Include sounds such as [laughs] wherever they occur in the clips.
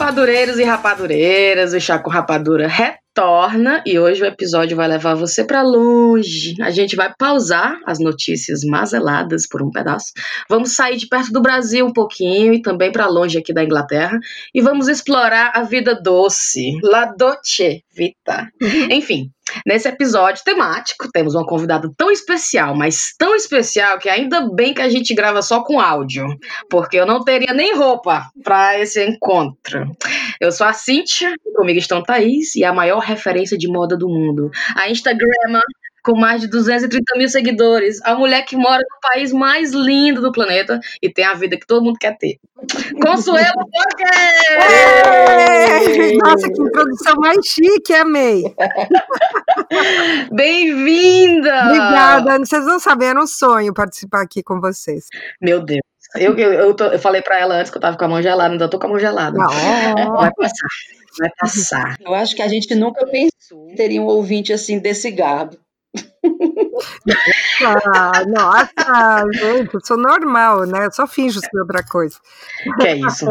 Rapadureiros e rapadureiras, o Chaco Rapadura retorna e hoje o episódio vai levar você para longe. A gente vai pausar as notícias mazeladas por um pedaço. Vamos sair de perto do Brasil um pouquinho e também para longe aqui da Inglaterra e vamos explorar a vida doce, la dolce vita. Enfim, Nesse episódio temático, temos uma convidada tão especial, mas tão especial que ainda bem que a gente grava só com áudio, porque eu não teria nem roupa para esse encontro. Eu sou a Cíntia, comigo estão Thaís e a maior referência de moda do mundo, a Instagrammer com mais de 230 mil seguidores, a mulher que mora no país mais lindo do planeta e tem a vida que todo mundo quer ter. Consuelo! Nossa, que introdução mais chique, amei! Bem-vinda! Obrigada, vocês não sabem, era um sonho participar aqui com vocês. Meu Deus. Eu, eu, eu, tô, eu falei para ela antes que eu tava com a mão gelada, ainda tô com a mão gelada. Não. Vai passar, vai passar. Eu acho que a gente nunca pensou em ter um ouvinte assim desse garbo. Ah, nossa, gente, eu sou normal, né? Eu só finjo ser outra coisa. Que é isso.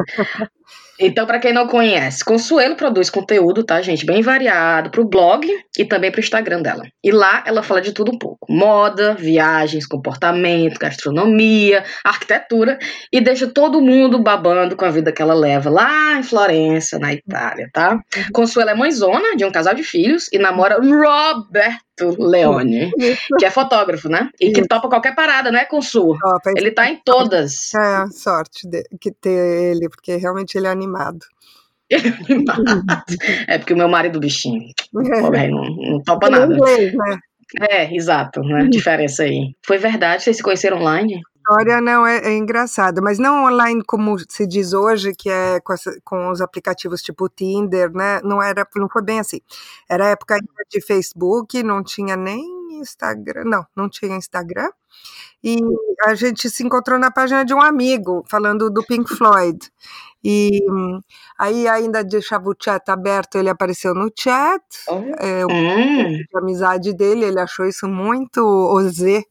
Então, para quem não conhece, Consuelo produz conteúdo, tá, gente? Bem variado pro blog e também pro Instagram dela. E lá ela fala de tudo um pouco: moda, viagens, comportamento, gastronomia, arquitetura e deixa todo mundo babando com a vida que ela leva lá em Florença, na Itália, tá? Consuelo é mãezona de um casal de filhos e namora Roberto Leone, que é fotógrafo, né? E que topa qualquer parada, né, Consul? Ele tá em todas. É, sorte de, que ter ele, porque realmente ele é animado [laughs] é porque o meu marido bichinho, é. não, não topa é nada. Inglês, né? É, exato, né? Diferença aí. Foi verdade, vocês se conheceram online? História não é, é engraçada, mas não online como se diz hoje, que é com, essa, com, os aplicativos tipo Tinder, né? Não era, não foi bem assim. Era época de Facebook, não tinha nem Instagram, não, não tinha Instagram. E a gente se encontrou na página de um amigo falando do Pink Floyd. E aí ainda deixava o chat aberto, ele apareceu no chat, é, o hum. de amizade dele, ele achou isso muito osé,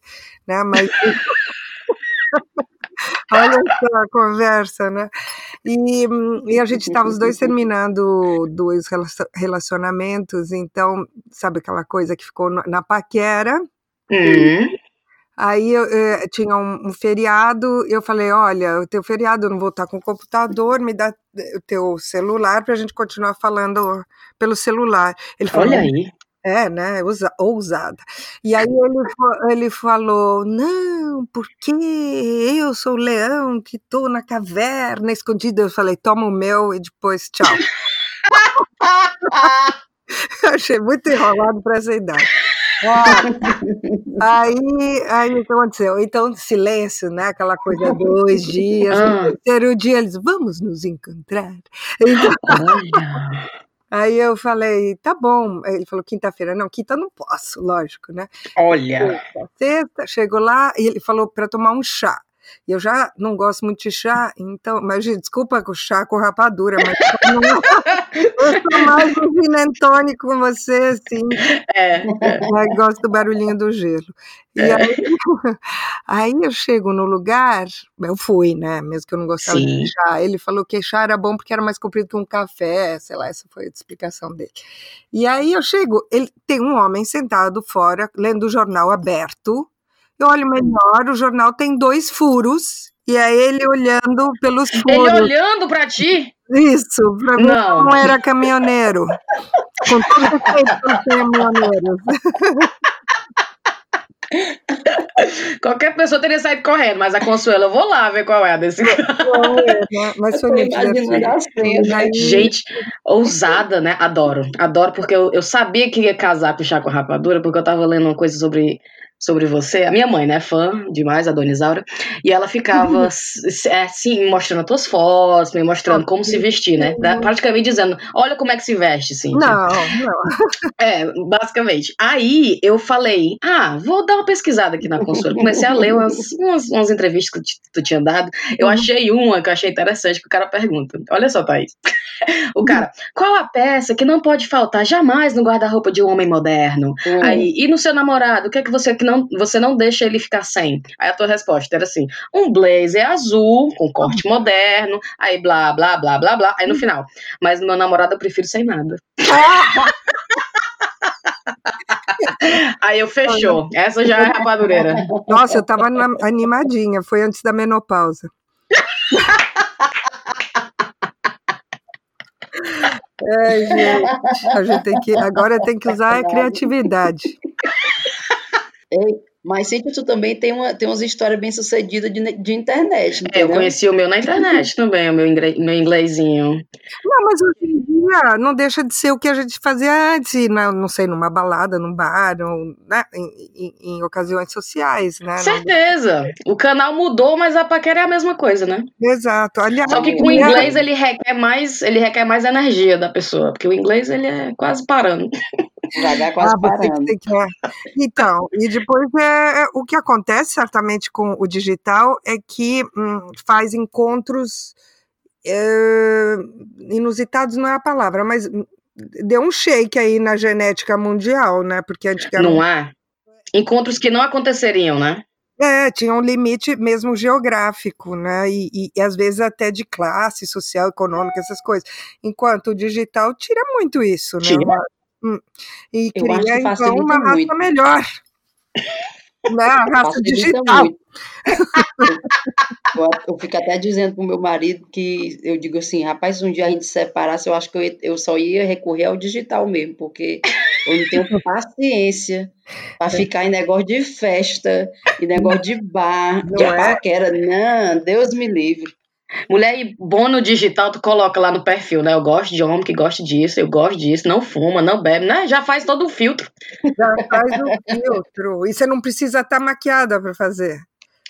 né? Mas [laughs] Olha só a conversa, né? E, e a gente estava os dois terminando dois relacionamentos, então, sabe aquela coisa que ficou na paquera? Hum. Aí eu, eu, eh, tinha um, um, feriado, eu falei, olha, o teu feriado eu não vou estar com o computador, me dá o teu celular para a gente continuar falando pelo celular. Ele falou, olha aí. É, né? Ousada. E aí ele, ele falou: não, porque eu sou o leão que estou na caverna escondido. Eu falei: toma o meu e depois tchau. [laughs] Achei muito enrolado para essa idade. Ah, aí, aí o que aconteceu? Então, silêncio, né? Aquela coisa, dois dias. Ah. No terceiro dia, eles vamos nos encontrar. Então, Aí eu falei, tá bom. Ele falou, quinta-feira. Não, quinta não posso, lógico, né? Olha. Sexta, chegou lá e ele falou para tomar um chá. E eu já não gosto muito de chá, então, mas desculpa com chá com rapadura, mas não, [laughs] eu sou mais um gin com você, assim. É. Mas gosto do barulhinho do gelo. E é. aí, [laughs] aí eu chego no lugar, eu fui, né? Mesmo que eu não gostava Sim. de chá. Ele falou que chá era bom porque era mais comprido que um café, sei lá, essa foi a explicação dele. E aí eu chego, ele tem um homem sentado fora, lendo o jornal aberto, eu olho melhor, o jornal tem dois furos, e é ele olhando pelos furos. Ele olhando para ti? Isso, para mim não. não era caminhoneiro. Com todo respeito caminhoneiros. Qualquer pessoa teria saído correndo, mas a Consuelo, eu vou lá ver qual é a desse é, Mas foi muito Gente, ousada, né? Adoro. Adoro, porque eu, eu sabia que ia casar com o Chaco Rapadura, porque eu tava lendo uma coisa sobre sobre você. A minha mãe, né, fã demais, a Dona Isaura, e ela ficava [laughs] é, assim, mostrando as tuas fotos, me mostrando como se vestir, né? Praticamente dizendo, olha como é que se veste, assim. Não, não. [laughs] É, basicamente. Aí eu falei, ah, vou dar uma pesquisada aqui na consulta. Comecei a ler umas, umas, umas entrevistas que tu tinha dado. Eu uhum. achei uma que eu achei interessante, que o cara pergunta. Olha só, Thaís. [laughs] o cara, qual a peça que não pode faltar jamais no guarda-roupa de um homem moderno? Uhum. Aí, e no seu namorado, o que é que você que não, você não deixa ele ficar sem. Aí a tua resposta era assim: um blazer azul, com corte moderno, aí blá, blá, blá, blá, blá. Aí no final, mas meu namorado eu prefiro sem nada. [laughs] Aí eu fechou. Essa já é rapadureira. Nossa, eu tava animadinha. Foi antes da menopausa. [laughs] É, gente, a gente tem que, agora tem que usar a criatividade. Mas tu também tem, uma, tem umas histórias bem sucedidas de, de internet. É, eu conheci o meu na internet também, o meu, inglês, meu inglesinho. Não, mas hoje em dia não deixa de ser o que a gente fazia antes, na, não sei, numa balada, num bar, ou, né, em, em, em, ocasiões sociais, né? Certeza. O canal mudou, mas a paquera é a mesma coisa, né? Exato. Aliás, Só que com o inglês ele requer mais, ele requer mais energia da pessoa, porque o inglês ele é quase parando. Devagar quase ah, parando. Que, que. Então, e depois é, é, o que acontece certamente com o digital é que hum, faz encontros é, inusitados não é a palavra, mas deu um shake aí na genética mundial, né? Porque antigamente... Não há? Encontros que não aconteceriam, né? É, tinha um limite mesmo geográfico, né? E, e, e, às vezes até de classe social, econômica, essas coisas. Enquanto o digital tira muito isso, né? Tira. Hum. E Eu cria, então, uma raça muito. melhor. [laughs] né? A raça digital. eu, eu, fico até dizendo pro meu marido que eu digo assim, rapaz, se um dia a gente se separasse, eu acho que eu, eu só ia recorrer ao digital mesmo, porque eu não tenho [laughs] paciência para é. ficar em negócio de festa, em negócio de bar, não de é? paquera. Não, Deus me livre. Mulher bom no digital, tu coloca lá no perfil, né? Eu gosto de homem que gosta disso, eu gosto disso, não fuma, não bebe, né? Já faz todo o filtro. Já faz o filtro. E você não precisa estar tá maquiada para fazer.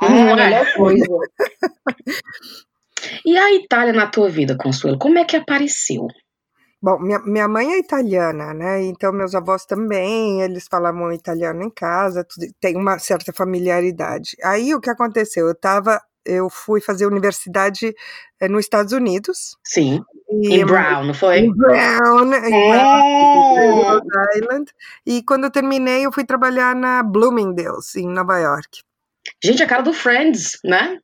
Ah, não é a melhor coisa. [laughs] e a Itália na tua vida, Consuelo, como é que apareceu? Bom, minha, minha mãe é italiana, né? Então meus avós também, eles falavam italiano em casa, tudo, tem uma certa familiaridade. Aí o que aconteceu? Eu estava eu fui fazer universidade é, nos Estados Unidos. Sim. E, em Brown, não foi? Em Brown, em Brown, Island. E quando eu terminei, eu fui trabalhar na Bloomingdale's, em Nova York. Gente, a cara do Friends, né?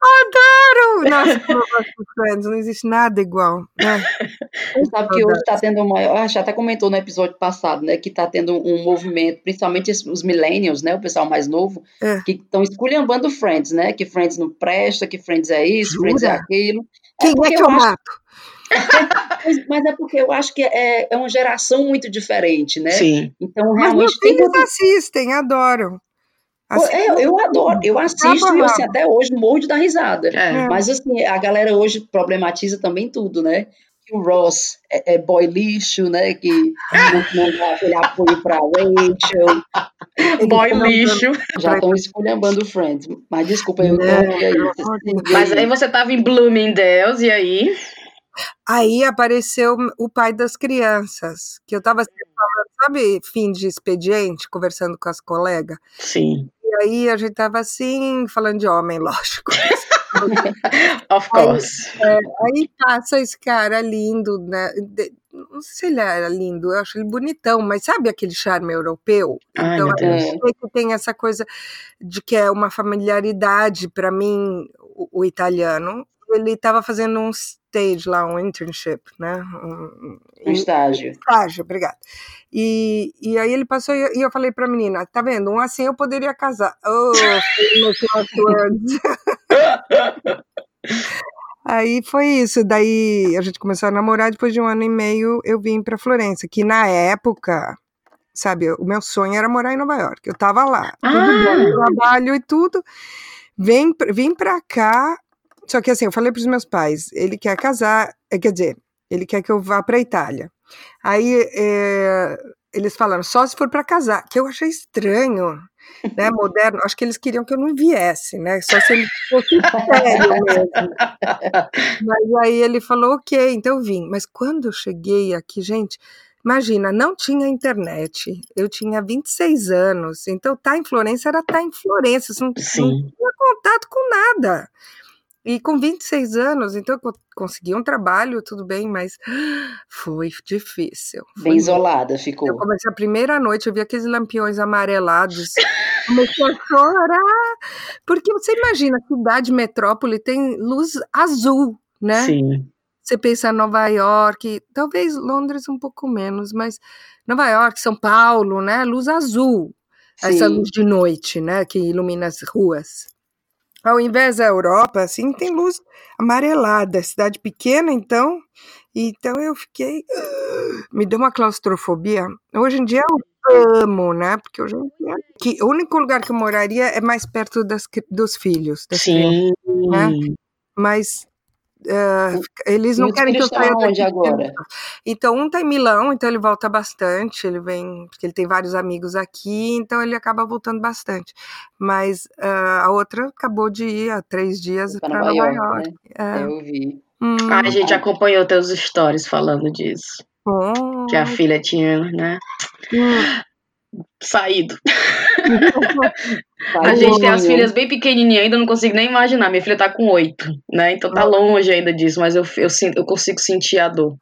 Adoro! Nossa, Friends, não existe nada igual. Né? Sabe que hoje está tendo uma. A gente até comentou no episódio passado, né? Que está tendo um movimento, principalmente os millennials, né? O pessoal mais novo, é. que estão esculhambando Friends, né? Que Friends não presta, que Friends é isso, Jura? Friends é aquilo. Quem é, é que eu, eu mato? [laughs] mas, é porque eu acho que é, é uma geração muito diferente, né? Sim. Então, realmente. Mas meus filhos assistem, adoram. Assim, eu, eu adoro, eu assisto e assim, até hoje morro de dar risada. É. Mas assim, a galera hoje problematiza também tudo, né? Que o Ross é, é boy lixo, né? Que não, não dá aquele apoio pra Rachel. boy lixo. Já estão esculhambando o Friends. Mas desculpa, eu é. Mas aí você tava em Bloomingdale's, e aí? Aí apareceu o pai das crianças, que eu estava sabe, fim de expediente, conversando com as colegas? Sim. E aí a gente estava assim, falando de homem, [laughs] lógico. [laughs] of course. Aí, é, aí, passa esse cara lindo, né? Não sei se ele era lindo, eu acho ele bonitão, mas sabe aquele charme europeu? Ai, então, é, que tem essa coisa de que é uma familiaridade para mim, o, o italiano. Ele estava fazendo um stage lá, um internship, né? Um, um estágio. Estágio, obrigada. E, e aí ele passou e eu falei para a menina, tá vendo? Um assim eu poderia casar. Oh, [laughs] Aí foi isso. Daí a gente começou a namorar. Depois de um ano e meio, eu vim para Florença, que na época, sabe, o meu sonho era morar em Nova York. Eu tava lá, ah. tudo bom, trabalho e tudo. Vem, vim para cá só que assim, eu falei para os meus pais, ele quer casar, eh, quer dizer, ele quer que eu vá para a Itália. Aí é, eles falaram, só se for para casar, que eu achei estranho, né, [laughs] moderno, acho que eles queriam que eu não viesse, né, só se ele fosse sério mesmo. Mas aí ele falou, ok, então eu vim. Mas quando eu cheguei aqui, gente, imagina, não tinha internet, eu tinha 26 anos, então tá em Florença era tá em Florença, não, não tinha contato com nada. E com 26 anos, então eu consegui um trabalho, tudo bem, mas foi difícil. Foi bem isolada ficou. Eu comecei a primeira noite, eu vi aqueles lampiões amarelados, [laughs] comecei a chorar, porque você imagina, cidade metrópole tem luz azul, né? Sim. Você pensa em Nova York, talvez Londres um pouco menos, mas Nova York, São Paulo, né? Luz azul, Sim. essa luz de noite, né? Que ilumina as ruas. Ao invés da Europa, assim, tem luz amarelada, cidade pequena, então. Então eu fiquei. [gasps] Me deu uma claustrofobia. Hoje em dia eu amo, né? Porque hoje em dia. Que, o único lugar que eu moraria é mais perto das, dos filhos. Das Sim. Crianças, né? Mas Uh, eles não querem que eu saia onde agora? Então, um tá em Milão, então ele volta bastante, ele vem, porque ele tem vários amigos aqui, então ele acaba voltando bastante. Mas uh, a outra acabou de ir há três dias para Nova, Nova, York. York. Né? É. Eu vi. Hum. Ah, a gente acompanhou teus stories falando disso. Oh. Que a filha tinha, né? Hum saído. [laughs] a gente tem as filhas bem pequenininhas ainda, não consigo nem imaginar. Minha filha tá com oito, né? Então tá longe ainda disso, mas eu, eu, eu consigo sentir a dor.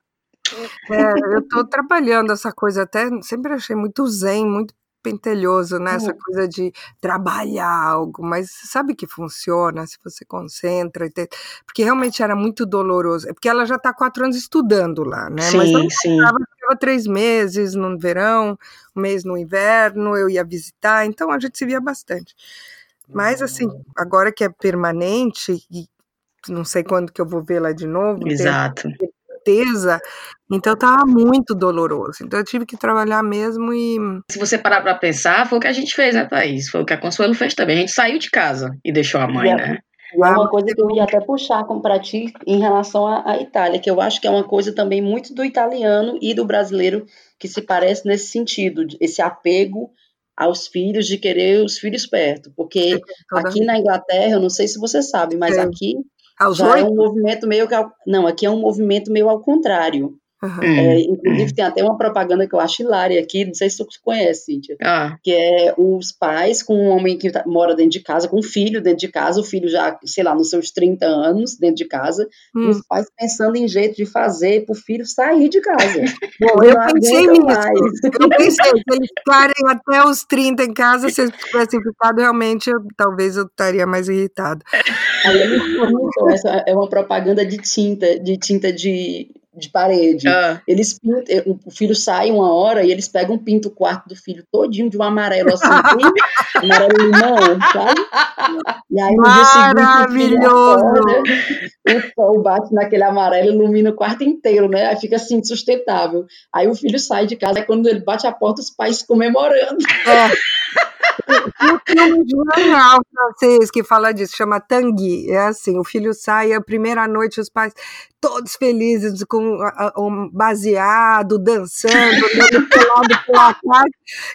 É, eu tô trabalhando essa coisa até, sempre achei muito zen, muito pentelhoso, né? Essa uhum. coisa de trabalhar algo, mas sabe que funciona se você concentra, porque realmente era muito doloroso. É porque ela já está quatro anos estudando lá, né? Sim, mas não sim. ficava três meses no verão, um mês no inverno, eu ia visitar, então a gente se via bastante. Mas assim, hum. agora que é permanente, e não sei quando que eu vou vê-la de novo. Exato certeza. Então tava muito doloroso. Então eu tive que trabalhar mesmo e. Se você parar para pensar, foi o que a gente fez, né, Thaís? Foi o que a Consuelo fez também. A gente saiu de casa e deixou a mãe, é, né? é uma coisa que eu ia até puxar para ti em relação à, à Itália, que eu acho que é uma coisa também muito do italiano e do brasileiro que se parece nesse sentido, esse apego aos filhos, de querer os filhos perto. Porque aqui na Inglaterra, eu não sei se você sabe, mas é. aqui aos já é um movimento meio que. Não, aqui é um movimento meio ao contrário. Uhum. É, inclusive, tem até uma propaganda que eu acho hilária aqui, não sei se tu conhece, Cíntia, ah. que é os pais com um homem que tá, mora dentro de casa, com um filho dentro de casa, o filho já, sei lá, nos seus 30 anos dentro de casa, hum. e os pais pensando em jeito de fazer para o filho sair de casa. [laughs] Bom, eu pensei nisso, eu pensei, se eles ficarem até os 30 em casa, se eles tivessem ficado, realmente, eu, talvez eu estaria mais irritado. Aí ele perguntou, essa é uma propaganda de tinta, de tinta de de parede. Ah. Eles pintam, o filho sai uma hora e eles pegam, pinto o quarto do filho todinho de um amarelo assim, [laughs] amarelo limão, sabe? E aí no dia seguinte o, o sol bate naquele amarelo, ilumina o quarto inteiro, né? Aí fica assim, insustentável. Aí o filho sai de casa, aí quando ele bate a porta, os pais comemorando. É. [laughs] Um filme de jornal francês que fala disso, chama Tanguy. É assim: o filho sai, a primeira noite, os pais todos felizes, com um baseado, dançando, [laughs] pelado pela.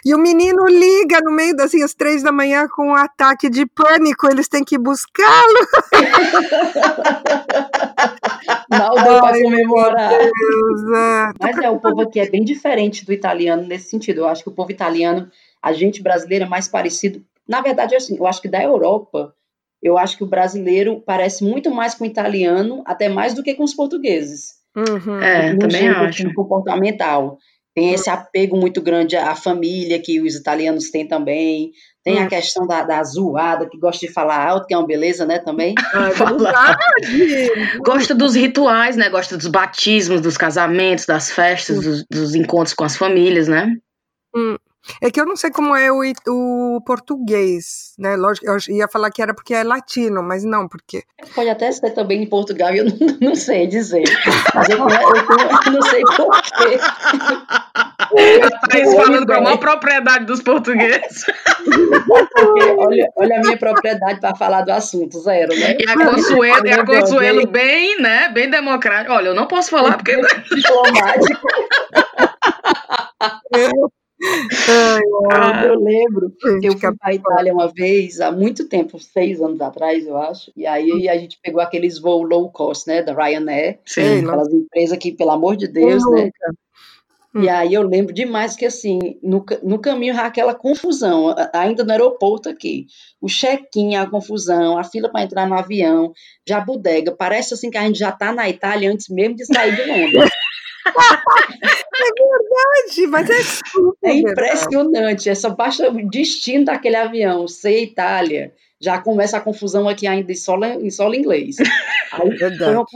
E o menino liga no meio das assim, às três da manhã com um ataque de pânico, eles têm que buscá-lo. [laughs] Mal deu para comemorar. Deus, é. Mas é, o povo aqui é bem diferente do italiano nesse sentido. Eu acho que o povo italiano a gente brasileiro é mais parecido. Na verdade, assim, eu acho que da Europa, eu acho que o brasileiro parece muito mais com o italiano, até mais do que com os portugueses. Uhum. É, também acho. comportamental. Tem esse apego muito grande à família que os italianos têm também. Tem a hum. questão da, da zoada, que gosta de falar alto, que é uma beleza, né, também. [laughs] gosta dos rituais, né? Gosta dos batismos, dos casamentos, das festas, hum. dos, dos encontros com as famílias, né? Hum. É que eu não sei como é o, o português, né? Lógico, eu ia falar que era porque é latino, mas não, porque. Pode até ser também em Portugal, eu [laughs] não, não sei dizer. Mas eu, eu, eu não sei porquê. [laughs] Thaís falando com a maior propriedade dos portugueses. Porque, olha, olha a minha propriedade para falar do assunto, zero, né? E a Consuelo, e a Consuelo bem, né? Bem democrática. Olha, eu não posso falar porque. Diplomático. [laughs] Ah, eu lembro, eu fui para a Itália uma vez, há muito tempo, seis anos atrás, eu acho, e aí a gente pegou aqueles voos low cost, né, da Ryanair, Sim, aquelas empresas que, pelo amor de Deus, né, E aí eu lembro demais que, assim, no, no caminho aquela confusão, ainda no aeroporto aqui, o check-in, a confusão, a fila para entrar no avião, já bodega, parece assim que a gente já está na Itália antes mesmo de sair de Londres. [laughs] é verdade, mas é super É impressionante, essa baixa o destino daquele avião, ser Itália, já começa a confusão aqui ainda em solo, em solo inglês. [laughs] Aí Verdade. foi uma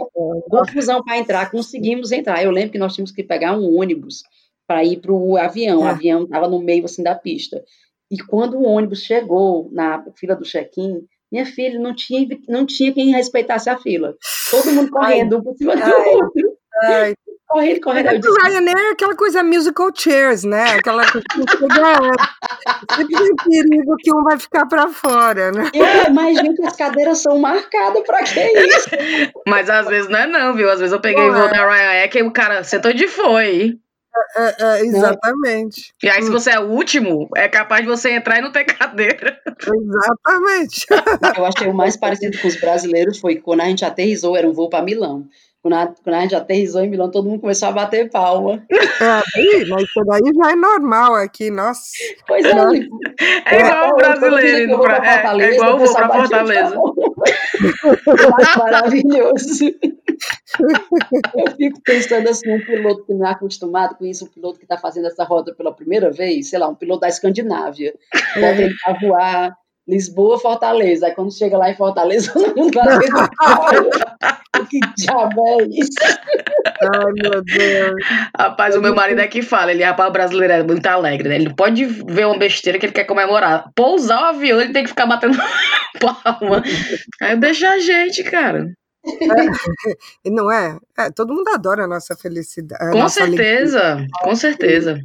confusão para entrar, conseguimos entrar. Eu lembro que nós tínhamos que pegar um ônibus para ir para o avião. O É. avião estava no meio assim da pista. E quando o ônibus chegou na fila do check-in, minha filha não tinha, não tinha quem respeitasse a fila. Todo mundo correndo um por cima do outro. Ai, Correndo, correndo. Eu disse, Ryanair é aquela coisa musical chairs, né? Aquela coisa. Sempre tem perigo que um vai ficar para fora, né? "É, mas gente, as cadeiras são marcadas para que isso? [laughs] Mas às vezes não é não, viu? Às vezes eu peguei Não voo é. da Ryanair que o cara sentou de foi. É, é, exatamente. E aí, se você é o último, é capaz de você entrar e não ter cadeira. Exatamente. Eu achei o mais parecido com os brasileiros foi quando a gente aterrizou, era um voo para Milão. Quando a, quando a gente aterrizou em Milão, todo mundo começou a bater palma. É, mas isso daí já é normal aqui, nossa. Pois é, Nossa. É igual o brasileiro indo pra, é, é igual o pra Fortaleza. [laughs] Maravilhoso. [laughs] Eu fico pensando assim, um piloto que não é acostumado com isso, um piloto que está fazendo essa rota pela primeira vez, sei lá, um piloto da Escandinávia, vai tentar voar Lisboa, Fortaleza. Aí quando chega lá em Fortaleza, [laughs] todo mundo [laughs] dentro olha, que diabo é isso? Ai, meu Deus. Rapaz, o meu marido é que fala, ele, rapaz, o brasileiro é muito alegre, né? Ele não pode ver uma besteira que ele quer comemorar. Pousar o avião, ele tem que ficar batendo [laughs] palma. Aí deixa a gente, cara. E não é? É, todo mundo adora a nossa felicidade. a Com nossa alegria. certeza, com certeza.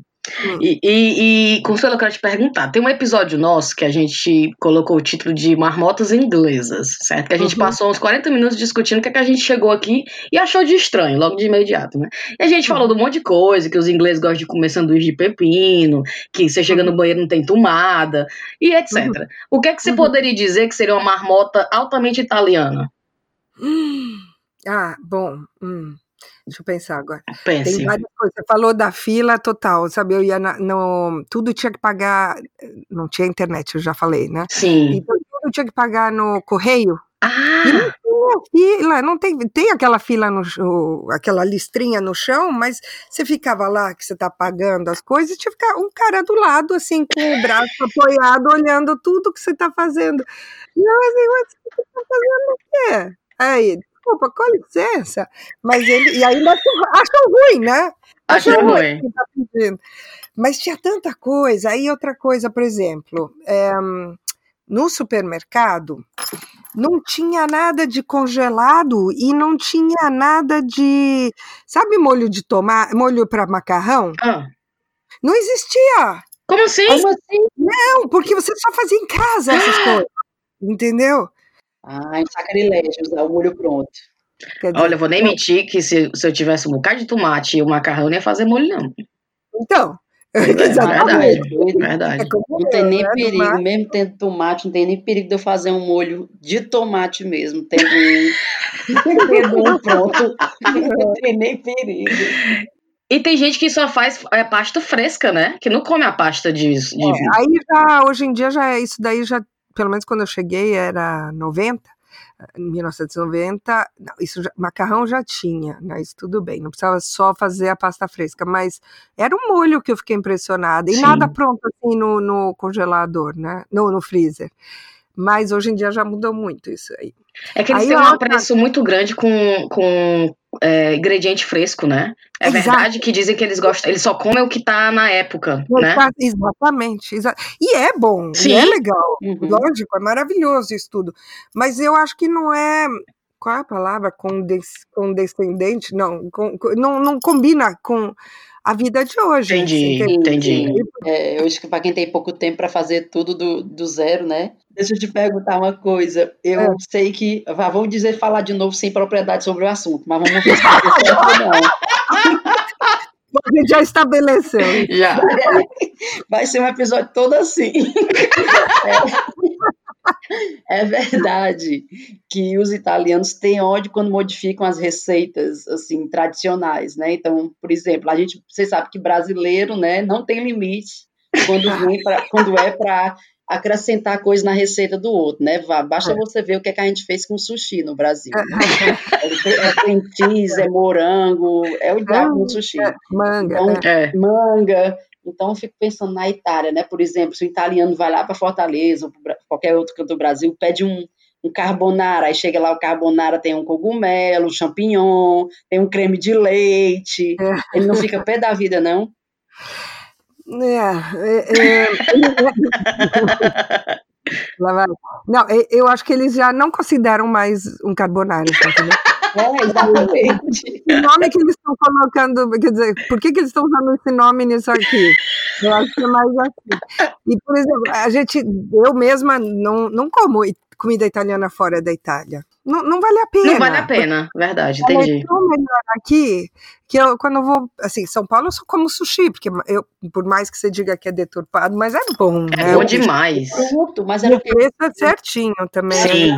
Hum. E, e, e, Consuelo, eu quero te perguntar: tem um episódio nosso que a gente colocou o título de Marmotas Inglesas, certo? Que a gente Uhum. passou uns 40 minutos discutindo o que, é que a gente chegou aqui e achou de estranho, logo de imediato, né? E a gente falou de um monte de coisa: que os ingleses gostam de comer sanduíche de pepino, que você chega no banheiro e não tem tomada, e etc. O que é que você Uhum. poderia dizer que seria uma marmota altamente italiana? Ah, bom. hum. Deixa eu pensar agora. Tem Pense. várias coisas. Você falou da fila total, sabe? Eu ia na, no. Tudo tinha que pagar. Não tinha internet, eu já falei, né? Sim. Então tudo tinha que pagar no correio. E Ah! não tinha fila, não tem, tem aquela fila no aquela listrinha no chão, mas você ficava lá que você tá pagando as coisas, tinha que ficar um cara do lado, assim, com o braço [laughs] apoiado, olhando tudo que você tá fazendo. E eu assim, mas você tá fazendo o quê? Aí, desculpa, com licença. Mas ele, e ainda acham ruim, né? Achou Acham ruim. que tá. Mas tinha tanta coisa. Aí outra coisa, por exemplo, é, no supermercado não tinha nada de congelado e não tinha nada de, sabe, molho de tomate, molho para macarrão? Ah, Não existia. como assim? Como assim? Não, porque você só fazia em casa essas coisas. Entendeu? Ai, sacrilégio, usar o molho pronto. Dizer, Olha, eu vou nem mentir que se, se eu tivesse um bocado de tomate e o macarrão, eu não ia fazer molho, não. então, [laughs] é, exatamente. Doido. Verdade. É Não tem nem né, perigo, mar. mesmo tendo tomate, não tem nem perigo de eu fazer um molho de tomate mesmo, tendo um, tendo um pronto. Não tem nem perigo. E tem gente que só faz é, pasta fresca, né? Que não come a pasta de. de- É, aí já, hoje em dia, já é isso daí já, pelo menos quando eu cheguei, era 90, em 1990, não, isso já- macarrão já tinha, né, isso tudo bem, não precisava só fazer a pasta fresca, mas era um molho que eu fiquei impressionada, e Sim. nada pronto assim no, no congelador, né, no, no freezer. Mas hoje em dia já mudou muito isso aí. É que eles Aí têm um outra- apreço muito grande com, com é, ingrediente fresco, né? É Exato. verdade que dizem que eles gostam, eles só comem o que tá na época, né? Exa- Exatamente. exa- E é bom, Sim. e é legal. Uhum. Lógico, é maravilhoso isso tudo. Mas eu acho que não é. Qual é a palavra? Condes- Condescendente? Não, com- com- não, não combina com a vida de hoje. Entendi, entendeu? entendi. É, eu acho que para quem tem pouco tempo para fazer tudo do, do zero, né? Deixa eu te perguntar uma coisa. Eu É. sei que. vá, Vamos dizer falar de novo sem propriedade sobre o assunto, mas vamos ver se não. [laughs] A gente já estabeleceu. Já. [laughs] Vai ser um episódio todo assim. É. [laughs] É verdade que os italianos têm ódio quando modificam as receitas assim tradicionais, né? Então, por exemplo, a gente, você sabe que brasileiro, né, não tem limite quando vem pra, [laughs] quando é para acrescentar coisa na receita do outro, né? Basta é. você ver o que, é que a gente fez com sushi no Brasil. Né? é cream cheese, é morango, é o diabo no sushi. É, manga. Então, é. Manga. Então, eu fico pensando na Itália, né? Por exemplo, se o italiano vai lá para Fortaleza ou qualquer outro canto do Brasil, pede um, um carbonara, aí chega lá o carbonara tem um cogumelo, um champignon, tem um creme de leite, é. ele não fica pé da vida, não? É, é, é não, eu acho que eles já não consideram mais um carbonara, entendeu? É, exatamente. O nome que eles estão colocando, quer dizer, por que, que eles estão usando esse nome nisso aqui? Eu acho que é mais assim. E, por exemplo, a gente, eu mesma não, não como comida italiana fora da Itália. Não, não vale a pena. Não vale a pena, verdade, entendi. É tão melhor aqui que eu, quando eu vou, assim, São Paulo eu só como sushi, porque eu, por mais que você diga que é deturpado, mas é bom. É né? bom demais. Pronto, mas era o preço é certinho também. É Sim. É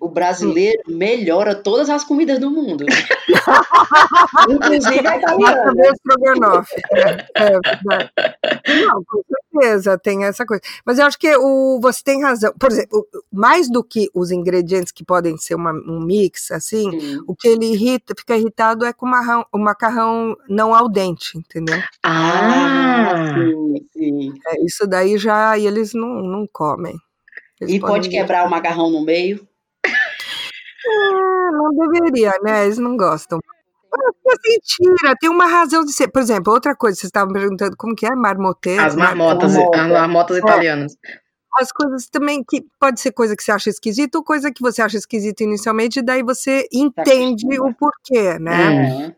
o brasileiro melhora todas as comidas do mundo. [laughs] Inclusive a italiana. É, é, não, com certeza, tem essa coisa. Mas eu acho que o, você tem razão. Por exemplo, mais do que os ingredientes que podem ser uma, um mix, assim, Sim. o que ele irrita, fica irritado é com o marrão, o macarrão não al dente, entendeu? Ah, sim, sim. É, isso daí já eles não, não comem. Eles e pode quebrar o macarrão no meio? É, não deveria, né? Eles não gostam. Assim, tira, tem uma razão de ser. Por exemplo, outra coisa, vocês estavam perguntando como que é marmoteiro. As marmotas, marmota. as marmotas é. italianas as coisas também que pode ser coisa que você acha esquisita ou coisa que você acha esquisita inicialmente, e daí você tá entende o porquê, né? Uhum.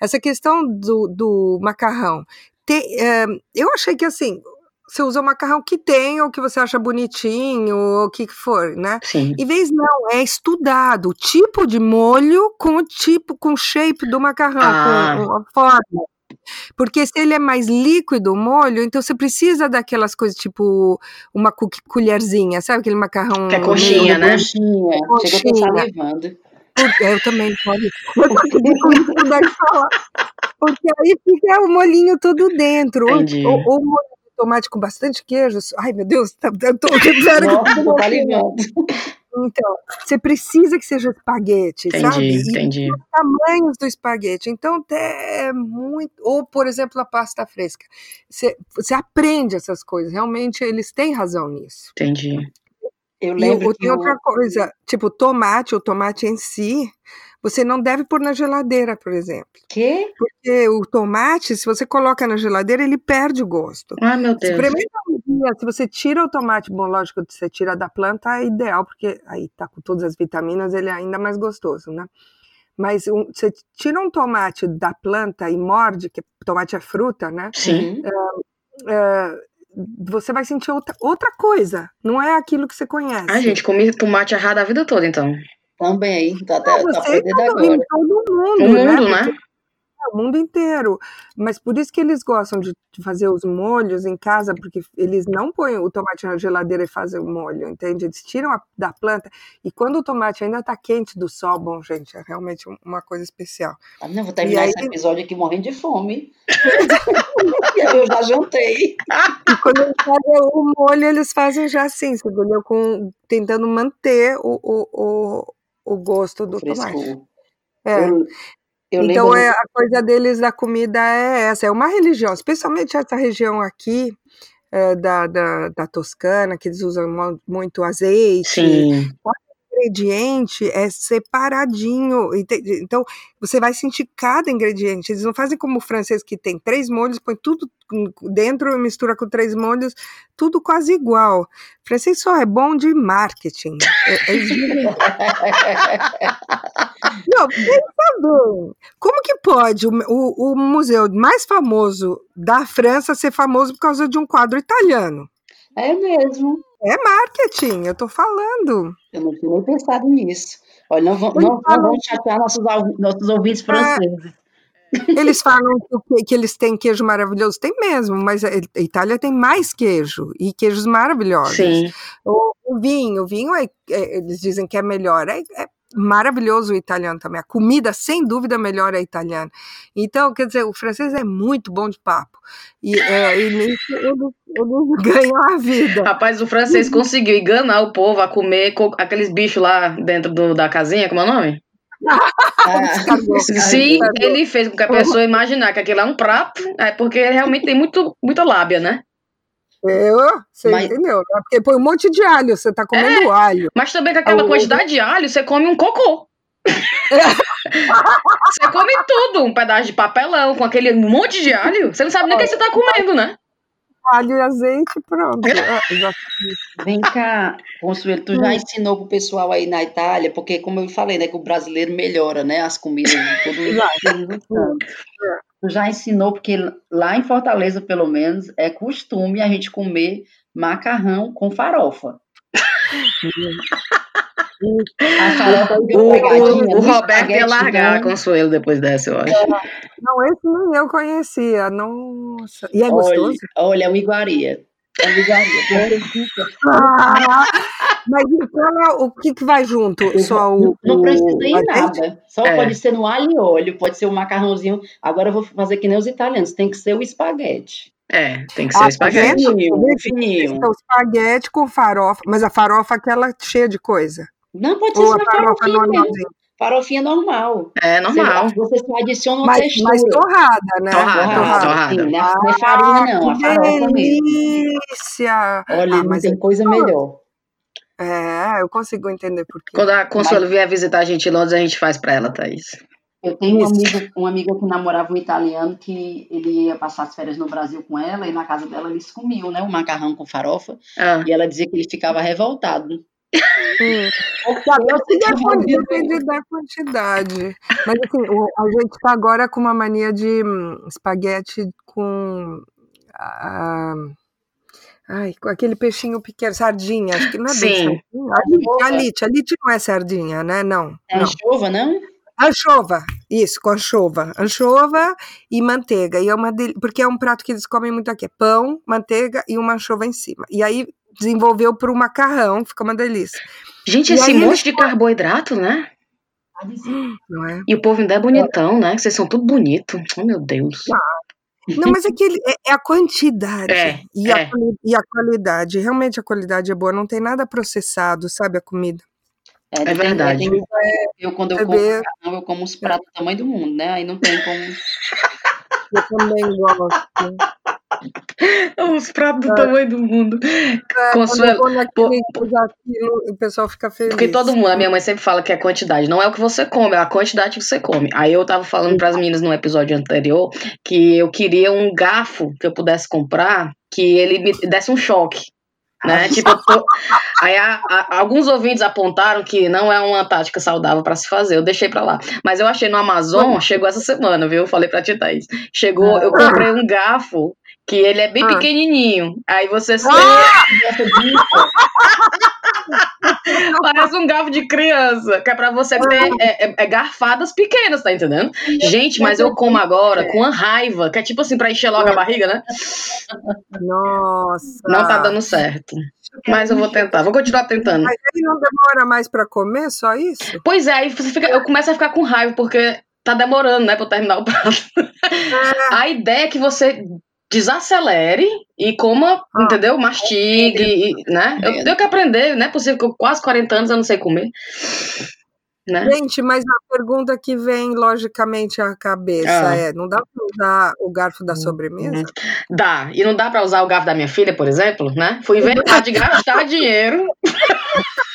Essa questão do, do macarrão. Tem, é, eu achei que assim, você usa o macarrão que tem, ou que você acha bonitinho, ou o que for, né? Sim. Em vez não, é estudado o tipo de molho com o tipo, com o shape do macarrão, ah. com a forma. Porque se ele é mais líquido o molho, então você precisa daquelas coisas tipo uma colherzinha, sabe aquele macarrão? Que é coxinha, né? Coxinha. coxinha. Chega a salivando. Porque eu também pode. Porque aí fica o molhinho todo dentro. Entendi. Ou, ou molho de tomate com bastante queijo. Ai, meu Deus, tá, eu tô, Nossa, tô. Então, você precisa que seja espaguete, entendi, sabe? Entendi. E os tamanhos do espaguete. Então, é muito. Ou, por exemplo, a pasta fresca. Você, você aprende essas coisas. Realmente, eles têm razão nisso. Entendi. Eu lembro e, tem outra coisa, tipo, tomate, o tomate em si, você não deve pôr na geladeira, por exemplo. Que? Porque o tomate, se você coloca na geladeira, ele perde o gosto. Ah, meu Deus. Experimenta um dia, se você tira o tomate, bom, lógico, você tira da planta, é ideal, porque aí tá com todas as vitaminas, ele é ainda mais gostoso, né? Mas um, você tira um tomate da planta e morde, que tomate é fruta, né? Sim. É, é, você vai sentir outra, outra coisa. Não é aquilo que você conhece. A gente, come tomate errado a vida toda, então. Também, tá até tá aprendendo agora. Todo mundo, o mundo, né? né? O mundo inteiro. Mas por isso que eles gostam de fazer os molhos em casa, porque eles não põem o tomate na geladeira e fazem o molho, entende? Eles tiram a, da planta e quando o tomate ainda tá quente do sol, bom, gente, é realmente uma coisa especial. Ah, não, vou terminar aí, esse episódio aqui morrendo de fome. [laughs] eu já jantei. E quando eles fazem o molho, eles fazem já assim, entendeu? Com, tentando manter o, o, o o gosto do tomate. É. Eu, eu então lembro... é, a coisa deles da comida é essa, é uma religião, especialmente essa região aqui é, da, da, da, Toscana, que eles usam muito azeite. Sim ingrediente é separadinho. Então, você vai sentir cada ingrediente. Eles não fazem como o francês, que tem três molhos, põe tudo dentro, mistura com três molhos, tudo quase igual. O francês só é bom de marketing. É, é [laughs] não, pensa bem. Como que pode o, o, o museu mais famoso da França ser famoso por causa de um quadro italiano? É mesmo. É marketing, eu tô falando. Eu não tinha nem pensado nisso. Olha, não, não, não, não vamos chatear nossos, nossos ouvintes franceses. Eles falam que, que, eles têm queijo maravilhoso, tem mesmo, mas a Itália tem mais queijo e queijos maravilhosos. Sim. O, o vinho, o vinho é, é, eles dizem que é melhor, é, é maravilhoso o italiano também. A comida, sem dúvida, melhor é italiana. Então, quer dizer, o francês é muito bom de papo. E, é, e nisso eles, eles [laughs] ganham a vida. Rapaz, o francês conseguiu enganar o povo a comer aqueles bichos lá dentro do, da casinha, como é o nome? [laughs] Ah, Sim, ele fez com que a pessoa imaginar que aquilo é um prato, é porque realmente tem muito, muita lábia, né? Eu, você mas... entendeu? Né? Porque põe um monte de alho, você tá comendo é, alho. Mas também com aquela quantidade de alho, você come um cocô. [laughs] você come tudo, um pedaço de papelão com aquele monte de alho. Você não sabe nem o que você tá comendo, né? Alho e azeite, pronto. [laughs] Ah, Vem cá, Consuelo, tu já hum. ensinou pro pessoal aí na Itália, porque como eu falei, né, que o brasileiro melhora, né, as comidas de todo Tu já ensinou, porque lá em Fortaleza, pelo menos, é costume a gente comer macarrão com farofa. [laughs] a farofa o, o, o Roberto ia largar a Consuelo depois dessa, eu acho. É, não, esse nem eu conhecia. Nossa. E é gostoso? Olha, olha é uma iguaria. É ah, mas então o que, que vai junto? Só o, não precisa ir nada. Só é. pode ser no alho e óleo, pode ser o macarrãozinho. Agora eu vou fazer que nem os italianos, tem que ser o espaguete. É, tem que ser ah, espaguete. Fininho, fininho. Então, espaguete com farofa, mas a farofa aquela cheia de coisa. Não, pode ser Ou a farofa normalzinha. Farofinha normal. É normal. Você, você só adiciona uma mas, textura. Mas torrada, né? Torrada, torrada. torrada. Sim, não, é, não é farinha, não. Ah, que a farofa delícia! Mesmo. Olha, ah, mas tem coisa melhor. É, eu consigo entender por quê. Quando a Consuelo Mas... vier visitar a gente em Londres, a gente faz para ela, Thaís. Eu tenho um amigo, um amigo que namorava um italiano que ele ia passar as férias no Brasil com ela e na casa dela eles comiam, né, o macarrão com farofa. Ah. E ela dizia que ele ficava revoltado. Hum. Depende da quantidade. Mas assim, a gente está agora com uma mania de hum, espaguete com. Uh, Ai, com aquele peixinho pequeno, sardinha, acho que não é Sim. bem sardinha. Alite, alite não é sardinha, né? Não. É não. anchova, não? Anchova, isso, com anchova. Anchova e manteiga. E é uma del... Porque é um prato que eles comem muito aqui. É pão, manteiga e uma anchova em cima. E aí desenvolveu para o macarrão, fica uma delícia. Gente, e esse monte de carboidrato, né? Não é? E o povo ainda é bonitão, né? Vocês são tudo bonito. Oh, meu Deus. Ah, não, mas é, que ele, é, é a quantidade é, e, é. A, e a qualidade. Realmente a qualidade é boa, não tem nada processado, sabe, a comida. É, é verdade. Tem, eu, quando eu como, eu como os pratos do tamanho do mundo, né? Aí não tem como. Eu também gosto. Os pratos do é. tamanho do mundo. É, Consuelo. Naquele, por, aquilo, o pessoal fica feliz. Porque todo mundo, a minha mãe sempre fala que é quantidade. Não é o que você come, é a quantidade que você come. Aí eu tava falando para as meninas no episódio anterior que eu queria um garfo que eu pudesse comprar que ele me desse um choque né? Tipo, tô... aí a, a, alguns ouvintes apontaram que não é uma tática saudável para se fazer. Eu deixei para lá. Mas eu achei no Amazon, chegou essa semana, viu? Eu falei para ti, Thaís. Chegou, eu comprei um garfo que ele é bem ah. pequenininho. Aí você ah! [laughs] Parece um garfo de criança, que é pra você ter é, é, é garfadas pequenas, tá entendendo? Gente, mas eu como agora com uma raiva, que é tipo assim, pra encher logo a barriga, né? Nossa. Não tá dando certo. Mas eu vou tentar, vou continuar tentando. Mas aí não demora mais pra comer, só isso? Pois é, aí você fica, eu começo a ficar com raiva, porque tá demorando, né, pra eu terminar o prato. É. A ideia é que você desacelere e coma, ah, entendeu? Mastigue, e, né? Eu tenho que aprender, não é possível que eu quase 40 anos eu não sei comer. Né? Gente, mas a pergunta que vem logicamente à cabeça ah. é: não dá para usar o garfo da sobremesa? Uhum. Dá. E não dá para usar o garfo da minha filha, por exemplo, né? Fui inventar de gastar dinheiro.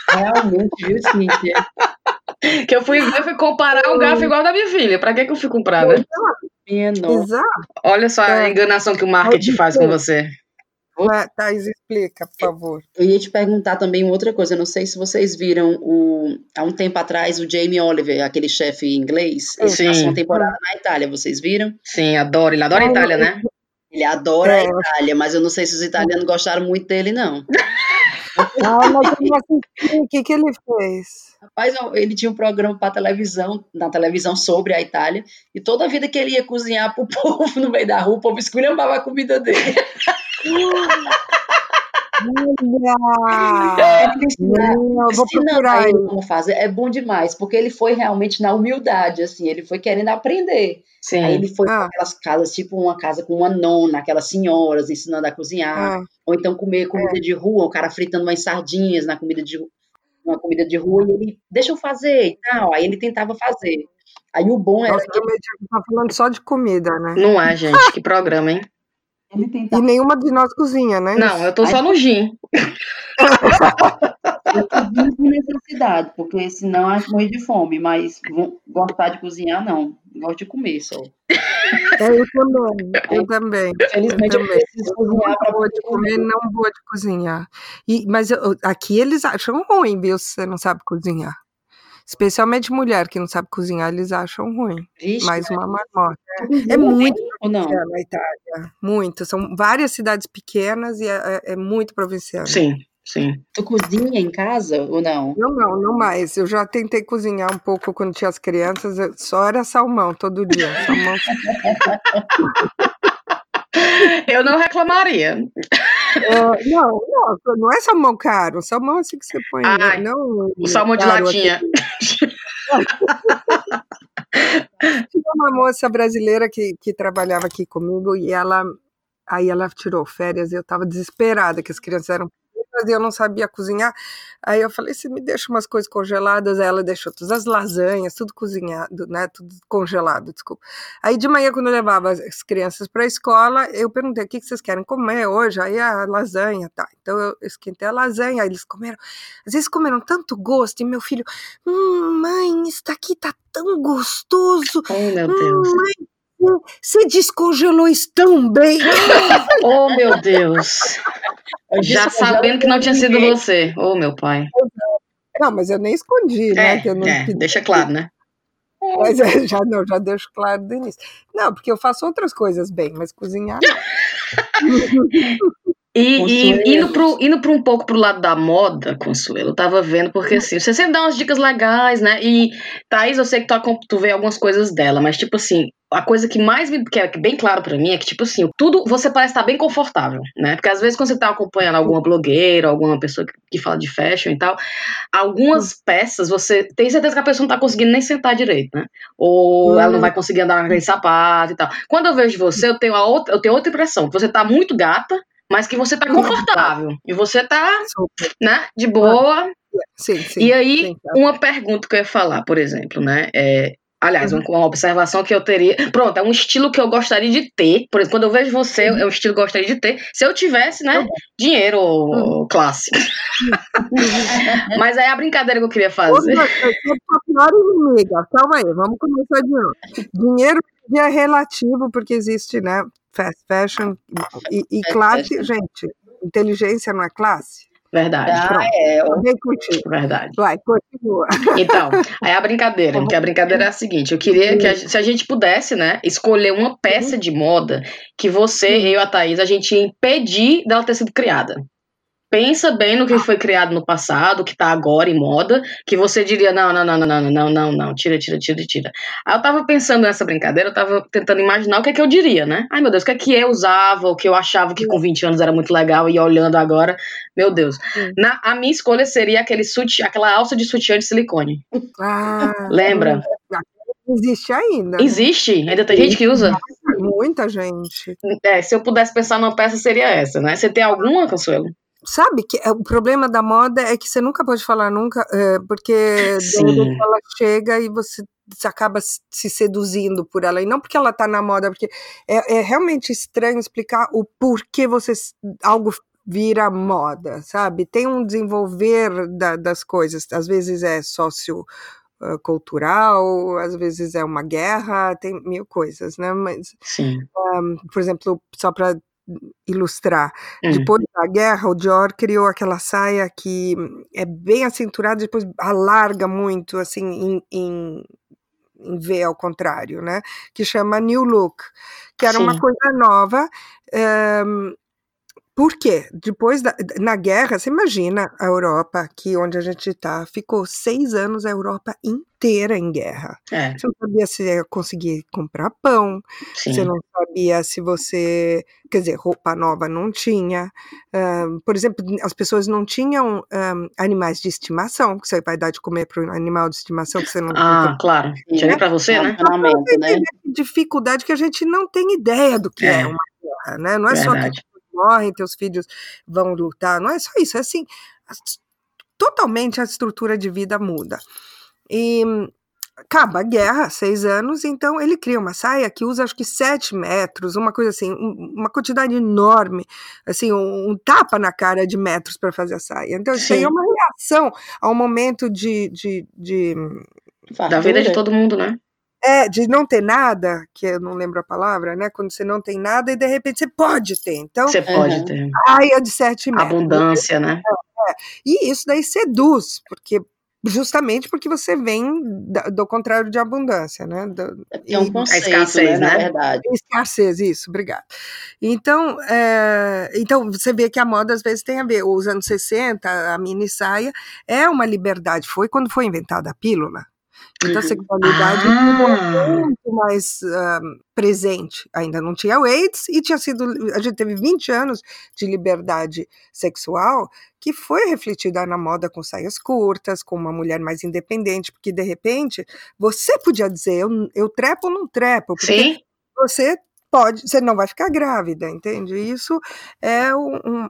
Realmente, viu, Cíntia? [laughs] Que eu fui, eu fui comparar um garfo igual da minha filha. Para que, que eu fui comprar, né? Exato. Olha só a é. enganação que o marketing faz com você. Ué, Thais, explica, por favor. Eu ia te perguntar também outra coisa. Eu não sei se vocês viram o, há um tempo atrás o Jamie Oliver, aquele chefe inglês. Ele Sim. passou uma temporada na Itália. Vocês viram? Sim, adoro. Ele adora a Itália, né? Ele adora é. a Itália, mas eu não sei se os italianos gostaram muito dele, não. [laughs] Ah, mas eu não assisti. O que, que ele fez? Rapaz, ele tinha um programa para televisão, na televisão sobre a Itália, e toda a vida que ele ia cozinhar pro [laughs] povo no meio da rua, o povo esculhambava a comida dele. Olha! Vou procurar. Como fazer. É bom demais, porque ele foi realmente na humildade, assim, ele foi querendo aprender. Sim. Aí ele foi ah. para aquelas casas, tipo uma casa com uma nona, aquelas senhoras ensinando a cozinhar, ah. ou então comer comida é. de rua, o cara fritando umas sardinhas na comida de uma comida de rua, e ele, deixa eu fazer e tal, aí ele tentava fazer. Aí o bom era. Nossa, que... tá falando só de comida, né? Não é, gente, que programa, hein? E nenhuma de nós cozinha, né? Não, eu tô só no gin. [laughs] eu cozinho por necessidade, porque senão acho morrer de fome, mas gostar de cozinhar, não. Gosto de comer só. É, eu também, eu também. Felizmente eu, também. eu preciso cozinhar para poder comer, não vou de cozinhar. E, mas eu, aqui eles acham ruim, viu, se você não sabe cozinhar. Especialmente mulher que não sabe cozinhar, eles acham ruim. Vixe, Mais uma marmota. É, é muito provinciana na Itália. Muito. São várias cidades pequenas e é, é, é muito provinciana. Sim. Sim. Tu cozinha em casa ou não? Não, não, não mais. Eu já tentei cozinhar um pouco quando tinha as crianças, só era salmão todo dia. [laughs] Salmão. Eu não reclamaria. Uh, não, não, não é salmão caro. Salmão assim que você põe. Ah, não, o salmão de latinha. [laughs] Tinha uma moça brasileira que, que trabalhava aqui comigo e ela aí ela tirou férias e eu estava desesperada que as crianças eram e eu não sabia cozinhar. Aí eu falei, você me deixa umas coisas congeladas. Aí ela deixou todas as lasanhas, tudo cozinhado, né? Tudo congelado, desculpa. Aí de manhã, quando eu levava as crianças para a escola, eu perguntei, o que vocês querem comer hoje? Aí a lasanha, tá. Então eu esquentei a lasanha, aí eles comeram. Às vezes comeram tanto gosto, e meu filho, hum, mãe, isso daqui tá tão gostoso. Ai, meu Deus. Hum, mãe, você descongelou isso tão bem. [laughs] oh, meu Deus. Já sabendo que não tinha sido você. Oh, meu pai. Não, mas eu nem escondi, né? É, não... é, deixa claro, né? Mas é, já não, já deixo claro do início. Não, porque eu faço outras coisas bem, mas cozinhar. [laughs] E, e indo, pro, indo pro um pouco pro lado da moda, Consuelo, eu tava vendo, porque assim, você sempre dá umas dicas legais, né? E, Thaís, eu sei que tu, tu vê algumas coisas dela, mas tipo assim, a coisa que mais me que é bem claro para mim é que, tipo assim, tudo você parece estar bem confortável, né? Porque às vezes quando você tá acompanhando alguma blogueira, alguma pessoa que, que fala de fashion e tal, algumas peças você tem certeza que a pessoa não tá conseguindo nem sentar direito, né? Ou hum. ela não vai conseguir andar naquele sapato e tal. Quando eu vejo você, eu tenho, a outra, eu tenho outra impressão, que você tá muito gata, mas que você tá confortável. E você tá, né, de boa. Sim, sim. E aí, sim, tá. uma pergunta que eu ia falar, por exemplo, né, é, Aliás, uhum. uma observação que eu teria. Pronto, é um estilo que eu gostaria de ter. Por exemplo, quando eu vejo você, uhum. é um estilo que eu gostaria de ter. Se eu tivesse, né, uhum. dinheiro ou classe. [laughs] Mas aí a brincadeira que eu queria fazer. Eu sou pior inimiga. Calma aí, vamos começar de novo. Dinheiro é relativo, porque existe, né? Fast fashion e, e classe, gente. Inteligência não é classe? Verdade. Ah, é. Verdade. Vai, continua. [laughs] Então, aí a brincadeira, porque a brincadeira é a seguinte, eu queria que a, se a gente pudesse, né, escolher uma peça de moda que você, eu e a Thaís, a gente ia impedir dela ter sido criada pensa bem no que foi criado no passado, que tá agora em moda, que você diria, não, não, não, não, não, não, não, não, tira, tira, tira, tira. Aí eu tava pensando nessa brincadeira, eu tava tentando imaginar o que é que eu diria, né? Ai, meu Deus, o que é que eu usava, o que eu achava que com 20 anos era muito legal, e olhando agora, meu Deus. Na, a minha escolha seria aquele sutiã, aquela alça de sutiã de silicone. Ah, Lembra? Existe ainda. Existe? Ainda tem gente que usa? Muita gente. É, se eu pudesse pensar numa peça, seria essa, né? Você tem alguma, Consuelo? Sabe que é, o problema da moda é que você nunca pode falar nunca, é, porque ela chega e você, você, acaba se seduzindo por ela, e não porque ela tá na moda, porque é, é realmente estranho explicar o porquê você algo vira moda, sabe? Tem um desenvolver da, das coisas, às vezes é sócio cultural, às vezes é uma guerra, tem mil coisas, né? Mas, um, por exemplo, só para ilustrar. Hum. Depois da guerra, o Dior criou aquela saia que é bem acinturada, depois alarga muito, assim, em, em, em V ao contrário, né? Que chama New Look, que era Sim. uma coisa nova. Um, Por quê? Depois da, na guerra, você imagina a Europa, aqui onde a gente está, ficou seis anos a Europa inteira em guerra. É, Você não sabia se ia conseguir comprar pão, você sim. não sabia se você. Quer dizer, roupa nova não tinha. Ahn, por exemplo, as pessoas não tinham ahn, animais de estimação, que você vai dar de comer para um animal de estimação que você não Ah, claro. Sim. Tinha nem pra você, né? Relacionamento, né? dificuldade que a gente não tem ideia do que é, É. uma guerra, né? Não é só que Verdade. as pessoas morrem, teus filhos vão lutar, não é só isso, é assim, as- totalmente a estrutura de vida muda. E acaba a guerra, seis anos, então ele cria uma saia que usa acho que sete metros, uma coisa assim, um- uma quantidade enorme, assim, um, um tapa na cara de metros para fazer a saia. Então isso é uma reação ao momento de, de, de Da vida de todo mundo, né? É, de não ter nada, que eu não lembro a palavra, né? Quando você não tem nada e de repente você pode ter. Então, Você pode Aham. ter saia de sete metros. abundância, né? E isso daí seduz, porque justamente porque você vem do contrário de abundância, né? Do, É um e- conceito, escassez, né, na né? verdade. Escassez, isso, obrigada. Então, é, então, você vê que a moda às vezes tem a ver, os anos 60, a mini saia é uma liberdade, foi quando foi inventada a pílula. Então, a Uhum. sexualidade Ah. muito mais ah, presente. Ainda não tinha o AIDS e tinha sido. A gente teve 20 anos de liberdade sexual que foi refletida na moda com saias curtas, com uma mulher mais independente, porque de repente você podia dizer, eu, eu trepo ou não trepo, porque Sim, você pode, você não vai ficar grávida, entende? Isso é um- um-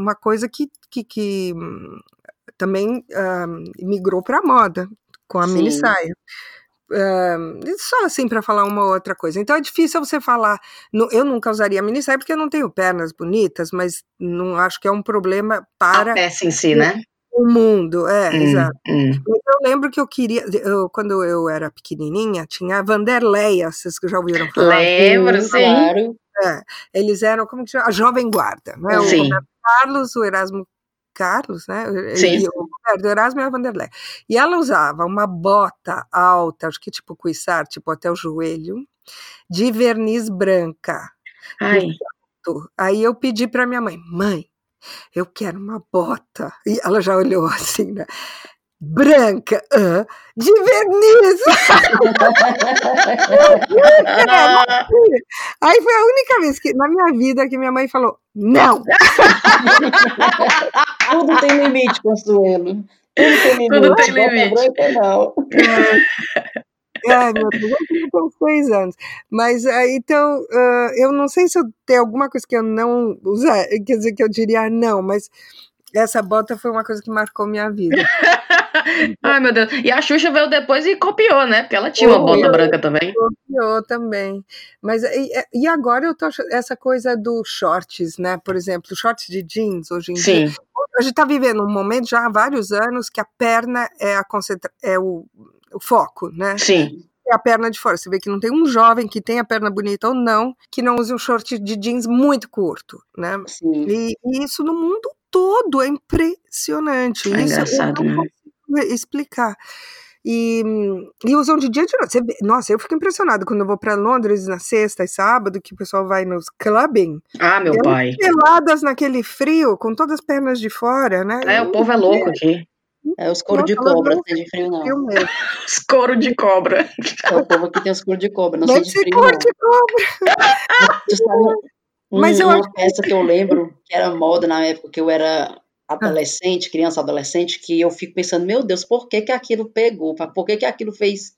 uma coisa que, que, que, hum, também ah, migrou para a moda com a mini saia. E só assim para falar uma outra coisa. Então é difícil você falar. no- eu nunca usaria mini saia porque eu não tenho pernas bonitas, mas não acho que é um problema para a peça em si, né? o mundo. É, Hum, exato. hum. Eu lembro que eu queria, eu- quando eu era pequenininha, tinha a Vanderleia, vocês que já ouviram falar? Lembro, Sim. Claro. É, eles eram, como que chama? A Jovem Guarda, né? O Sim. Roberto Carlos, o Erasmo Carlos, né? Sim. E o Roberto Erasmo e a Vanderlei. E ela usava uma bota alta, acho que tipo cuissar, tipo até o joelho, de verniz branca. Ai, Aí eu pedi para minha mãe, mãe, eu quero uma bota. E ela já olhou [laughs] assim, né? Branca, hã? de verniz. Ah, [laughs] Aí foi a única vez que na minha vida que minha mãe falou, não. [laughs] Tudo tem limite, Consuelo. Tudo tem limite. Tudo tem Bota limite. branca, não. Ai, meu Deus, eu uns seis anos. Mas aí, então, ah, eu não sei se eu tenho alguma coisa que eu não usar, quer dizer, que eu diria não, mas essa bota foi uma coisa que marcou minha vida. [laughs] Ai, meu Deus. E a Xuxa veio depois e copiou, né? Porque ela tinha uma bota branca também. Eu também. Mas e, e agora eu tô essa coisa do shorts, né? Por exemplo, shorts de jeans hoje em dia. Sim, A gente está vivendo um momento já há vários anos que a perna é, a concentra é o, o foco, né? sim. É a perna de fora. Você vê que não tem um jovem que tenha a perna bonita ou não que não use um short de jeans muito curto, né? Sim. E, e isso no mundo todo é impressionante. É isso engraçado, eu não né? consigo explicar. E, e usam de dia de noite. Você nossa, eu fico impressionada quando eu vou para Londres na sexta e sábado, que o pessoal vai nos clubbing, Ah, meu Eu- pai. peladas naquele frio, com todas as pernas de fora, né? É, o povo é louco aqui. É os couro de cobra, não sente frio, não. [laughs] Os couro de cobra. É o povo aqui tem os couro de cobra, não Deve sente ser frio, cor não. de cobra. [laughs] Tu sabe, Mas eu uma peça que eu lembro que era moda na época que eu era adolescente, criança adolescente, que eu fico pensando, meu Deus, por que que aquilo pegou? Por que que aquilo fez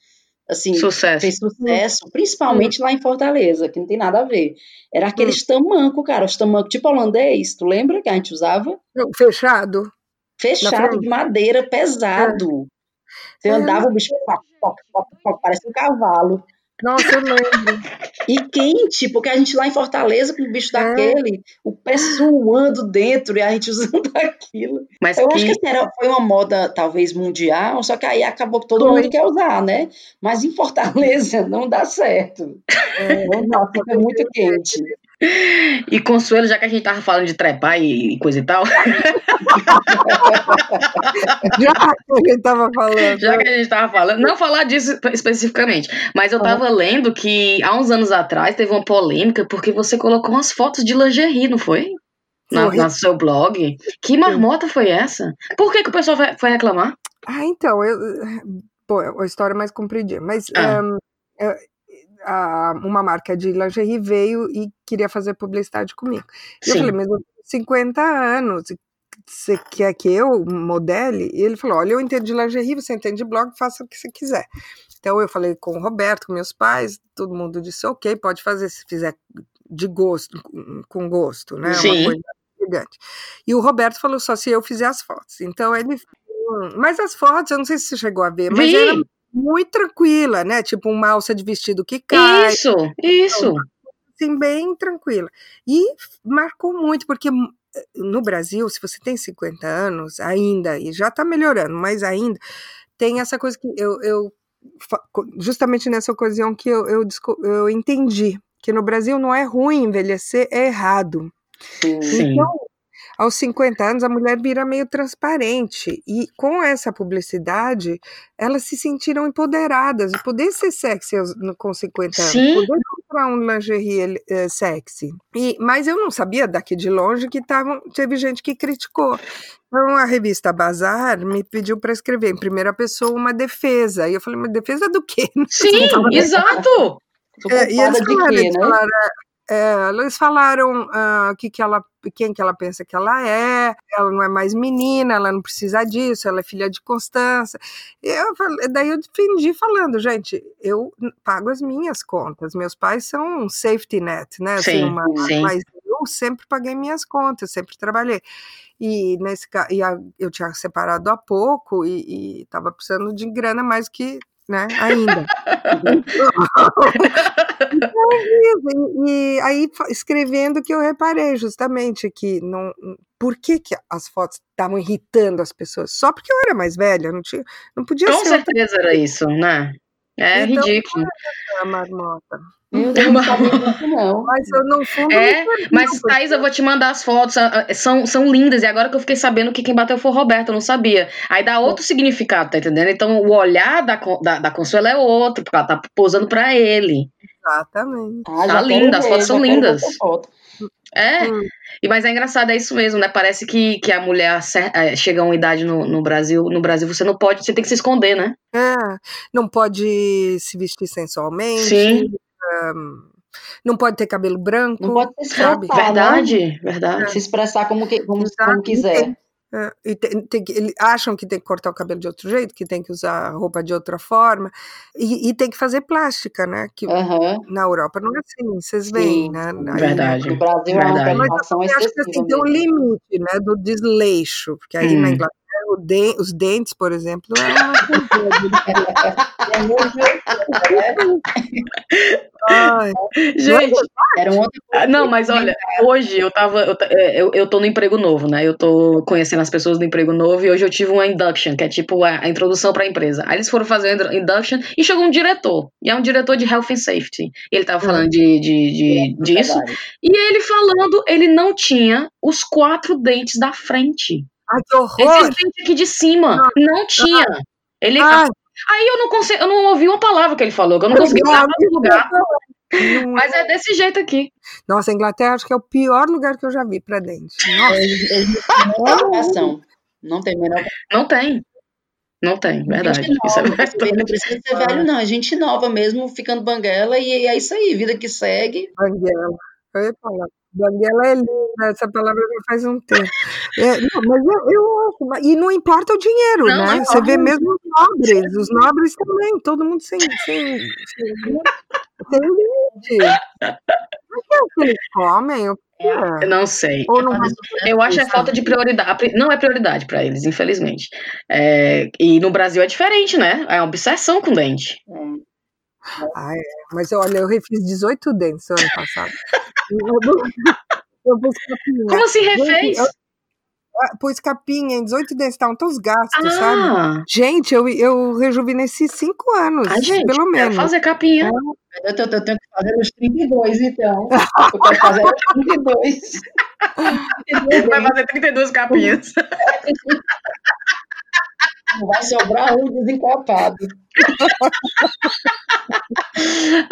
assim, Sucesso. fez sucesso, principalmente lá em Fortaleza, que não tem nada a ver. Era aqueles tamanco, cara, os tamanco tipo holandês, tu lembra que a gente usava? Fechado. Fechado de madeira, pesado. Você É. andava, o bicho pop, pop, pop, pop, parece um cavalo. Nossa, eu lembro. E quente, porque a gente lá em Fortaleza, com o bicho É. daquele, o pé suando dentro e a gente [laughs] usando aquilo. Mas Eu acho que que. assim, era, foi uma moda talvez mundial, só que aí acabou que todo Foi. mundo quer usar, né? Mas em Fortaleza [laughs] não dá certo. É, Não dá, fica muito quente. E Consuelo, já que a gente tava falando de trepar e coisa e tal, [laughs] Já que a gente tava falando. já que a gente tava falando, não falar disso especificamente, mas eu tava lendo que há uns anos atrás teve uma polêmica porque você colocou umas fotos de lingerie, não foi? na, na seu blog. Que marmota foi essa? Por que, que o pessoal foi, reclamar? Ah, então, eu, pô, a história é mais compridinha, mas Ah. um, eu- a- uma marca de lingerie veio e queria fazer publicidade comigo. E eu Sim. falei, mas eu tenho 50 anos, você quer que eu modele? E ele falou, olha, eu entendo de lingerie, você entende de blog, faça o que você quiser. Então eu falei com o Roberto, com meus pais, todo mundo disse, ok, pode fazer se fizer de gosto, com- gosto, né? Sim. Uma coisa elegante. E o Roberto falou só se eu fizer as fotos. Então ele. Mas as fotos, eu não sei se você chegou a ver, mas Vi. era muito tranquila, né? Tipo uma alça de vestido que cai, Isso, isso. assim, bem tranquila. E marcou muito, porque hum, no Brasil, se você tem 50 anos, ainda, e já tá melhorando, mas ainda, tem essa coisa que eu. eu justamente nessa ocasião que eu, eu, eu entendi que no Brasil não é ruim envelhecer, é errado. Sim. Então, aos 50 anos, a mulher vira meio transparente. E com essa publicidade, elas se sentiram empoderadas de poder ser sexy com 50 anos. Sim. Poder comprar um lingerie eh, sexy. E, mas eu não sabia daqui de longe que tavam, teve gente que criticou. Então, a revista Bazar me pediu para escrever em primeira pessoa uma defesa. E eu falei, mas defesa do quê? [laughs] Sim, exato. É, e eles falaram, quê, eles né? falaram, é, eles falaram ah, que, que ela, quem que ela pensa que ela é, ela não é mais menina, ela não precisa disso, ela é filha de Constança. Eu, daí eu defendi falando, gente, eu pago as minhas contas, meus pais são um safety net, né? assim, Sim, uma- sim. Mas eu sempre paguei minhas contas, sempre trabalhei. E, nesse, e a- eu tinha separado há pouco e estava precisando de grana mais que, né, ainda. [laughs] E, e aí, escrevendo que eu reparei justamente que não. Por que, que as fotos estavam irritando as pessoas? Só porque eu era mais velha, não, tinha, não podia Com ser outra certeza era isso, né? É Então, ridículo. marmota. Meu Deus, não sabia disso, não. Mas eu não fundo. É, Mas, Thaís, eu vou te mandar as fotos. ah, ah, São, são lindas. E agora que eu fiquei sabendo que quem bateu foi o Roberto, eu não sabia. Aí dá outro significado, tá entendendo? Então o olhar da, da, da Consuelo é outro, porque ela tá posando pra ele. Exatamente. Ah, Tá linda, as fotos são lindas. foto. É. Hum. E, mas é engraçado, é isso mesmo, né? Parece que, que a mulher eh, chega a uma idade no, no Brasil. No Brasil você não pode, você tem que se esconder, né? É, não pode se vestir sensualmente. Sim. Não pode ter cabelo branco. Não pode se expressar, né? Verdade, verdade. Se expressar como, que, como, como quiser. É, e tem, tem que- eles acham que tem que cortar o cabelo de outro jeito, que tem que usar roupa de outra forma, e, e tem que fazer plástica, né? Que Aham. na Europa não é assim, vocês veem, né? Aí, Verdade. No Brasil é uma. Mas acho que excessiva assim, tem um limite, né, do desleixo, porque aí na Hum. Inglaterra o den- os dentes, por exemplo, é uma É [laughs] Ai, Gente, Era um outro Não, mas olha, hoje eu tava. Eu, é, eu, eu tô no emprego novo, né? Eu tô conhecendo as pessoas do emprego novo e hoje eu tive uma induction, que é tipo a, a introdução pra empresa. Aí eles foram fazer a induction e chegou um diretor. E é um diretor de health and safety. Ele tava falando de, de, de- disso. trabalho. E ele falando, ele não tinha os quatro dentes da frente. Ai, que horror! Esses dentes aqui de cima. Não tinha. Ele, Ai, aí eu não consegui, eu não ouvi uma palavra que ele falou, que eu não consegui não, para outro lugar. não- Mas é desse jeito aqui. Nossa, a Inglaterra acho que é o pior lugar que eu já vi para dente. Nossa. Não tem a menor Não tem. Não tem, verdade. Gente Isso é nova, verdade. não precisa ser velho, não. É gente nova mesmo, ficando banguela, e é isso aí, vida que segue. Banguela. Eu ia falar. Banguela é linda, essa palavra já faz um tempo. É, não, mas eu, eu acho, mas- e não importa o dinheiro, Não, né? não Você vê mesmo os nobres, os nobres também, todo mundo sem, sem, sem, sem dente. Mas que é o que eles comem? O que é? Eu não sei. Ou não Eu acho que é sucesso, falta de prioridade. a pri- Não é prioridade pra eles, infelizmente. É, e no Brasil é diferente, né? É uma obsessão com dente. É. Ah, é. Mas olha, eu refiz 18 dentes ano passado. [laughs] Eu, eu pus capinha. Como assim Gente, refez? eu- ah, pus capinha em 18 dentes, estavam todos gastos, sabe? Ah, Gente, eu, eu rejuvenesci 5 anos, ai, gente, pelo menos. fazer capinha. Eu, tô- eu tenho que fazer os 32, então. Eu quero fazer os 32. 32 [laughs] Vai fazer 32 capinhas. [laughs] não vai sobrar um desencapado.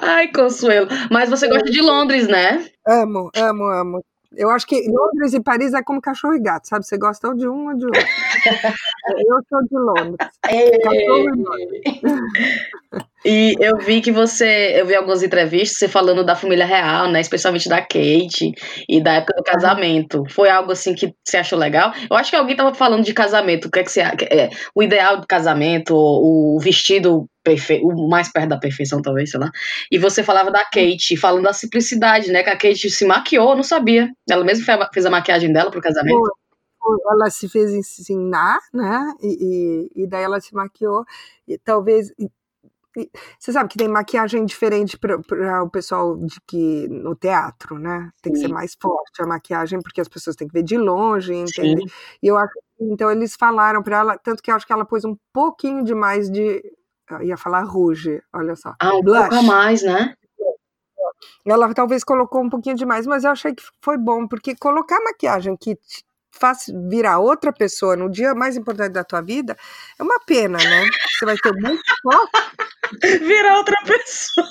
Ai, Consuelo. Mas você gosta de Londres, né? Amo, amo, amo. Eu acho que Londres e Paris é como cachorro e gato, sabe? Você gosta ou de um ou de outro. [laughs] eu sou de Londres. E eu vi que você, eu vi algumas entrevistas você falando da família real, né? Especialmente da Kate e da época do casamento. Foi algo assim que você achou legal? Eu acho que alguém tava falando de casamento. O que é que você é, o ideal do casamento, o vestido perfeito, o mais perto da perfeição, talvez, sei lá. E você falava da Kate, falando da simplicidade, né? Que a Kate se maquiou, não sabia. Ela mesma fez a maquiagem dela pro casamento. Ela se fez ensinar, né? E, e, e daí ela se maquiou. E talvez você sabe que tem maquiagem diferente para o pessoal de que no teatro, né? Tem Sim. que ser mais forte a maquiagem, porque as pessoas têm que ver de longe, entende? Sim. E eu acho então eles falaram para ela, tanto que eu acho que ela pôs um pouquinho demais de ia falar rouge, olha só. Ah, um Blush. pouco a mais, né? Ela talvez colocou um pouquinho demais, mas eu achei que foi bom, porque colocar maquiagem que faz virar outra pessoa no dia mais importante da tua vida é uma pena, né? Você vai ter muito foco. [laughs] Virar outra pessoa.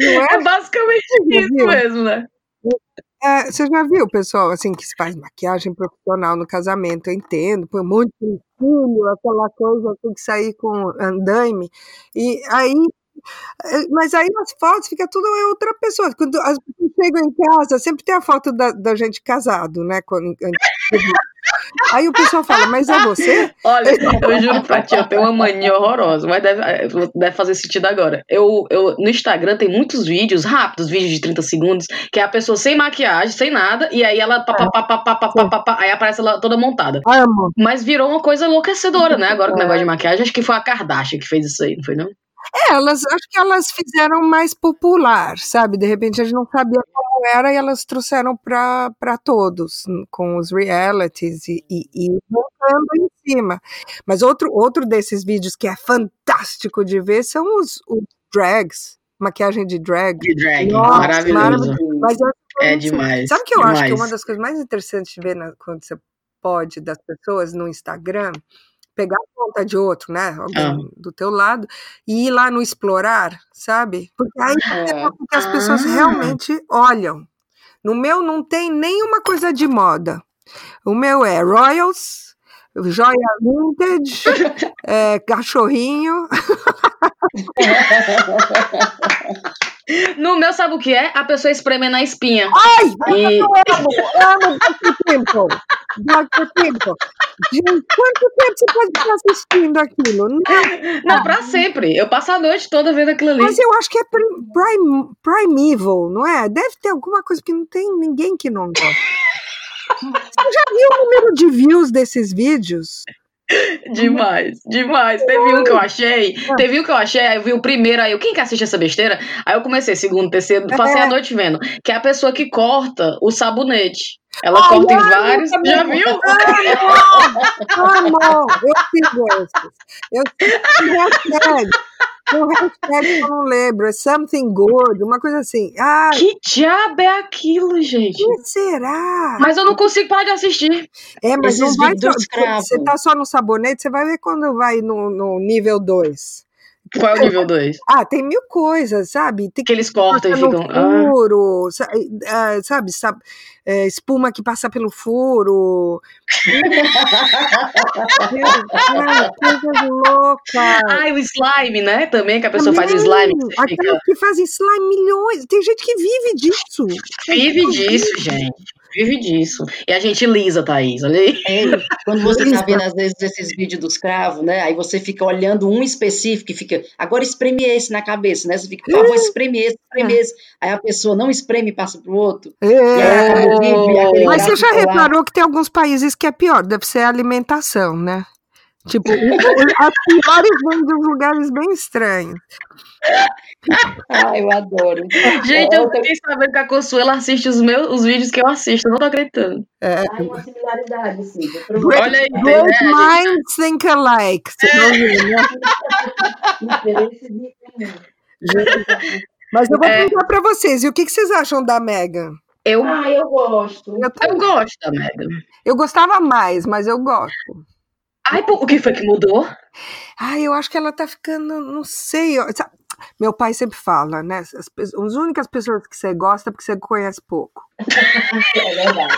É? é? basicamente isso mesmo, né? É, você já viu, pessoal, assim, que se faz maquiagem profissional no casamento, eu entendo, põe um monte de filho, aquela coisa, tem que sair com andaime, e aí mas aí nas fotos fica tudo outra pessoa. Quando as pessoas chegam em casa, sempre tem a foto da, da gente casado, né? Quando, Aí o pessoal fala, mas é você? Olha, eu juro pra ti, eu tenho uma mania horrorosa, mas deve, é, deve fazer sentido agora. Eu, eu, no Instagram tem muitos vídeos rápidos, vídeos de 30 segundos, que é a pessoa sem maquiagem, sem nada, e aí ela pá, pá, pá, pá, pá, pá, pá, pá, aí aparece ela toda montada. Amo. Mas virou uma coisa enlouquecedora, né? Agora com o negócio de maquiagem, acho que foi a Kardashian que fez isso aí, não foi não? É, elas acho que elas fizeram mais popular, sabe? De repente a gente não sabia como era e elas trouxeram para todos, com os realities e, e, e voltando em cima. Mas outro, outro desses vídeos que é fantástico de ver são os, os drags, maquiagem de drag. De drag, Nossa, maravilhoso. maravilhoso. Mas é demais. Sabe o que eu demais. acho que é uma das coisas mais interessantes de ver na, quando você pode das pessoas no Instagram? Pegar a conta de outro, né? Alguém ah. do teu lado, e ir lá no explorar, sabe? Porque aí é. porque as pessoas ah. realmente olham. No meu não tem nenhuma coisa de moda. O meu é Royals, joia vintage, é, [laughs] cachorrinho. No meu, sabe o que é? A pessoa espremendo a espinha. Ai! E... Eu amo, amo Dr. Tempo. Dr. Tempo. Gente, quanto tempo você pode estar assistindo aquilo? [laughs] Não, não pra sempre. Eu passo a noite toda vendo aquilo ali. Mas eu acho que é prime, primeval, não é? Deve ter alguma coisa que não tem ninguém que não gosta. Você já viu o número de views desses vídeos? Demais, demais. Teve um que eu achei, teve um que eu achei, aí eu vi o primeiro, aí eu, quem que assiste essa besteira? Aí eu comecei, segundo, terceiro, passei a é. noite vendo, que é a pessoa que corta o sabonete. Ela Ai, corta em vários, já viu? Amor, eu sigo esses. Eu sigo um hashtag que eu não lembro, é something good, uma coisa assim. Ah, que diabo é aquilo, gente? Que será? Mas eu não consigo parar de assistir. É, mas Esses não vai só, Você tá só no sabonete, você vai ver quando vai no, no nível 2. Qual é o nível 2? Ah, tem mil coisas, sabe? Tem que, que eles cortam e ficam. Furo, ah. sabe, sabe, é, espuma que passa pelo furo. Ai, coisas loucas. Ai, o slime, né? Também que a pessoa Também, faz slime. Aquelas fica... que fazem slime milhões. Tem gente que vive disso. Vive disso, gente vive disso. E a gente lisa, Thaís, olha aí. É, quando você tá vendo, às vezes, esses vídeos dos cravos, né? Aí você fica olhando um específico e fica, agora espreme esse na cabeça, né? Você fica, ah, vou espremer esse, espremer esse. Aí a pessoa não espreme e passa pro outro. É. Mas você já reparou que tem alguns países que é pior, deve ser a alimentação, né? Tipo, as piores vêm de lugares bem estranhos. [laughs] Ah, eu adoro. Gente, eu fiquei sabendo que a Consuela assiste os meus os vídeos que eu assisto, eu não tô acreditando. É. Há uma similaridade, sim. Olha aí. Great né, minds think alike. Você é. [laughs] Mas eu vou é. perguntar pra vocês, e o que, que vocês acham da Megan? Eu, ah, eu gosto. Eu, eu gosto Megan. Eu gostava mais, mas eu gosto. Ai, o que foi que mudou? Ai, eu acho que ela tá ficando, não sei. Meu pai sempre fala, né? As, as únicas pessoas que você gosta é porque você conhece pouco. [laughs] É verdade.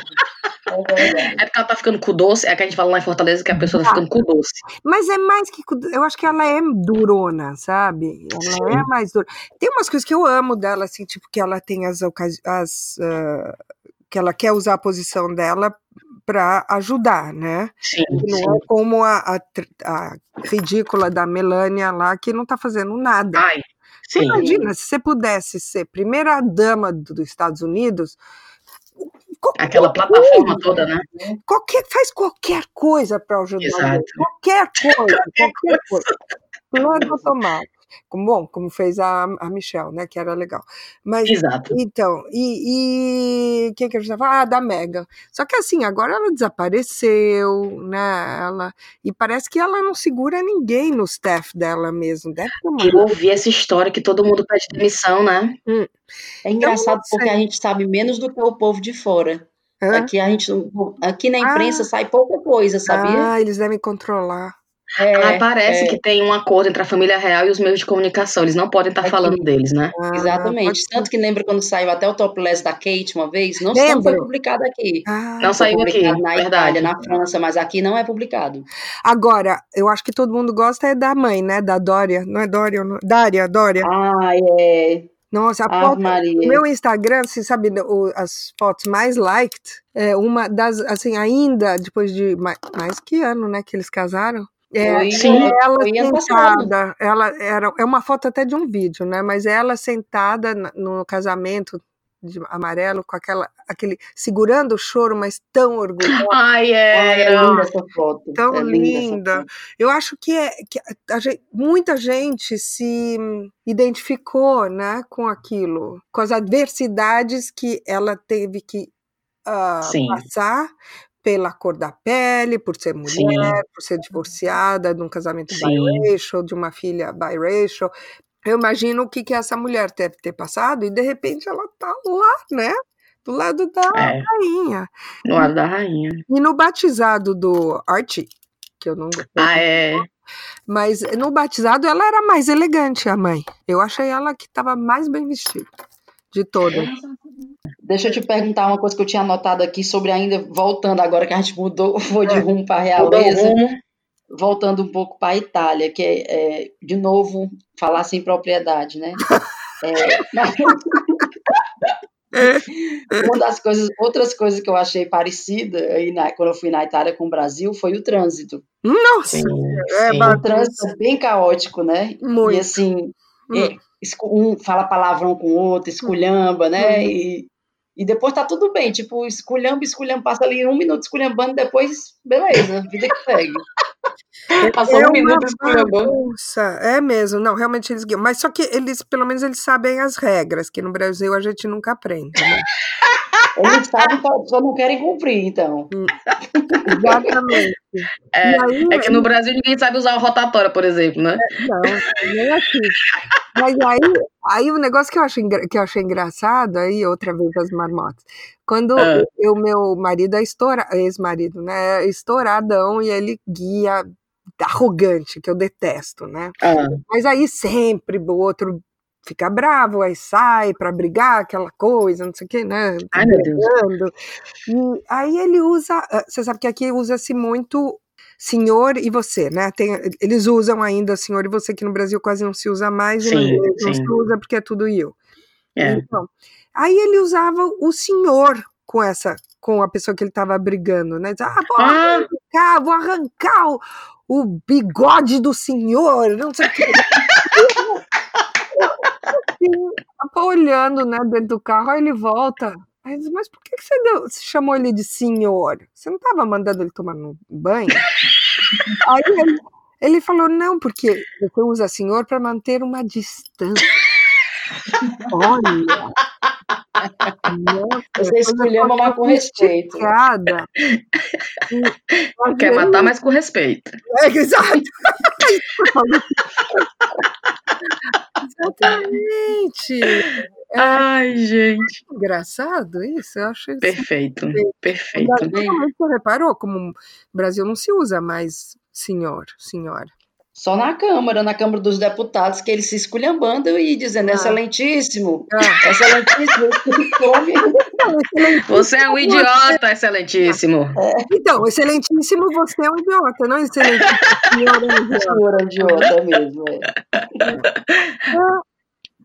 É verdade. É porque ela tá ficando com doce, é que a gente fala lá em Fortaleza que a pessoa tá ficando com doce. Mas é mais que. Eu acho que ela é durona, sabe? Ela Sim. é mais dura. Tem umas coisas que eu amo dela, assim, tipo, que ela tem as ocasiões. As, ah, que ela quer usar a posição dela para ajudar, né? Sim, Não sim. é como a, a a ridícula da Melania lá, que não tá fazendo nada. Ai, Você sim. imagina, se você pudesse ser primeira dama do- dos Estados Unidos, qualquer Aquela plataforma toda, né? qualquer, faz qualquer coisa para ajudar. [laughs] Qualquer coisa, qualquer coisa. Piloto automático. Como, bom, como fez a, a Michelle, né? Que era legal. Mas Exato. então, e, e quem que a gente tava? Ah, da Megan. Só que assim, agora ela desapareceu, né? Ela, e parece que ela não segura ninguém no staff dela mesmo. Deve uma. Eu ouvi essa história que todo mundo pede demissão, né? É engraçado porque a gente sabe menos do que o povo de fora. Hã? Aqui a gente aqui na Ah. imprensa sai pouca coisa, sabia? Ah, eles devem controlar. É, ah, parece é. que tem um acordo entre a família real e os meios de comunicação. Eles não podem estar Aqui. falando deles, né? Ah, Exatamente. Tanto que lembra quando saiu até o topless da Kate uma vez? Não, foi publicado aqui. Ah, Não Foi saiu aqui, publicado na verdade. Itália, na França, mas aqui não é publicado. Agora, eu acho que todo mundo gosta é da mãe, né? Da Dória. Não é Dória? Não... Dária, Dória. Ah, é. Nossa, a foto, Maria. o meu Instagram, você sabe, o- as fotos mais liked, é uma das, assim, ainda depois de mais, mais que ano, né, que eles casaram. É, Sim. ela sentada, ela era, é uma foto até de um vídeo, né, mas ela sentada no casamento de amarelo com aquela, aquele, segurando o choro, mas tão orgulhosa. Ai, é era. linda essa foto. Tão é linda. linda. foto. Eu acho que, é, que a gente- muita gente se identificou né, com aquilo, com as adversidades que ela teve que Sim. passar pela cor da pele, por ser mulher, Sim. por ser divorciada, de um casamento Sim. biracial, de uma filha biracial. Eu imagino o que, que essa mulher deve ter passado e de repente ela tá lá, né? Do lado da É, rainha. no lado da rainha. E no batizado do Archie, que eu não gostei Ah, é. mas no batizado ela era mais elegante, a mãe. Eu achei ela que estava mais bem vestida de todas. Deixa eu te perguntar uma coisa que eu tinha anotado aqui sobre ainda, voltando agora que a gente mudou, [laughs] foi de É. rumo para a o realeza, voltando um pouco para a Itália, que é, é, de novo, falar sem propriedade, né? [laughs] É, mas- uma das coisas, outras coisas que eu achei parecida aí na- quando eu fui na Itália com o Brasil foi o trânsito. Nossa, Sim, é sim. O bagunça. trânsito é bem caótico, né? E Muito. assim, Hum. É, um fala palavrão com o outro, esculhamba, né? Uhum. E, e depois tá tudo bem, tipo, esculhamba, esculhamba, passa ali um minuto esculhambando, depois, beleza, vida que segue. [laughs] Passou É um uma minuto esculhambando. é mesmo. Não, realmente eles guiam. Mas só que eles, pelo menos, eles sabem as regras, que no Brasil a gente nunca aprende. Né? [laughs] Eles sabem, só- só não querem cumprir, então. Exatamente. É, aí, é que no Brasil ninguém sabe usar o rotatória, por exemplo, né? Não, nem aqui. Mas aí, aí o negócio que eu, acho engra- que eu achei engraçado, aí outra vez as marmotas, quando Ah. o meu marido é estoura, ex-marido, né, é estouradão e ele guia arrogante, que eu detesto, né? Ah, Mas aí sempre o outro fica bravo, aí sai pra brigar, aquela coisa, não sei o que, né? Ai, meu Deus. E aí ele usa, ah, você sabe que aqui usa-se muito senhor e você, né? Tem, eles usam ainda senhor e você, que no Brasil quase não se usa mais, e Sim, inglês não se usa porque é tudo you. é. Então, aí ele usava o senhor com essa, com a pessoa que ele estava brigando, né? Diz, Ah, vou Ah, arrancar, vou arrancar o, o bigode do senhor, não sei o que. Tava olhando, né, dentro do carro, aí ele volta. Aí diz, mas por que que você, deu- você chamou ele de senhor? Você não estava mandando ele tomar no banho? [laughs] aí ele, ele falou, não, porque você usa senhor para manter uma distância. [laughs] Olha! Nossa, Você esculhamba, mas com respeito. E- quer matar, mas com respeito. é, exato. Exatamente. É Ai, gente. engraçado isso, eu acho isso. Perfeito, perfeito. Mas Você reparou como no Brasil não se usa mais senhor, senhora. Só na Câmara, na Câmara dos Deputados, que eles se esculhambando e dizendo, ah. excelentíssimo, ah. [laughs] excelentíssimo, Você é um idiota, excelentíssimo. É. Então, excelentíssimo, você é um idiota, não excelentíssimo, senhora é um idiota. Senhora idiota mesmo, é.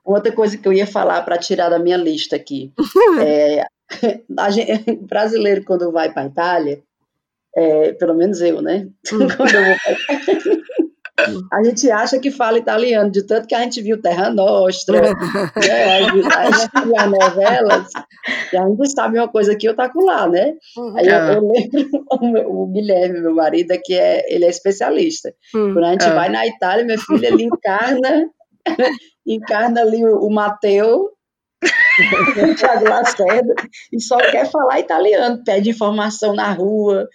Outra coisa que eu ia falar para tirar da minha lista aqui, [laughs] é, gente, [laughs] brasileiro quando vai para a Itália, é, pelo menos eu, né? Hum. quando eu vou pra a gente acha que fala italiano, de tanto que a gente viu Terra Nostra, né? a, gente viu as novelas, e a gente sabe uma coisa que eu taco lá, né? Uhum. Aí eu, eu lembro [laughs] o, o, Guilherme, meu marido, é que é, ele é especialista. Uhum. Quando a gente uhum. vai na Itália, minha filha, ele encarna, [laughs] encarna ali o, o Mateu, [laughs] o Thiago Lacerda, e só quer falar italiano, pede informação na rua,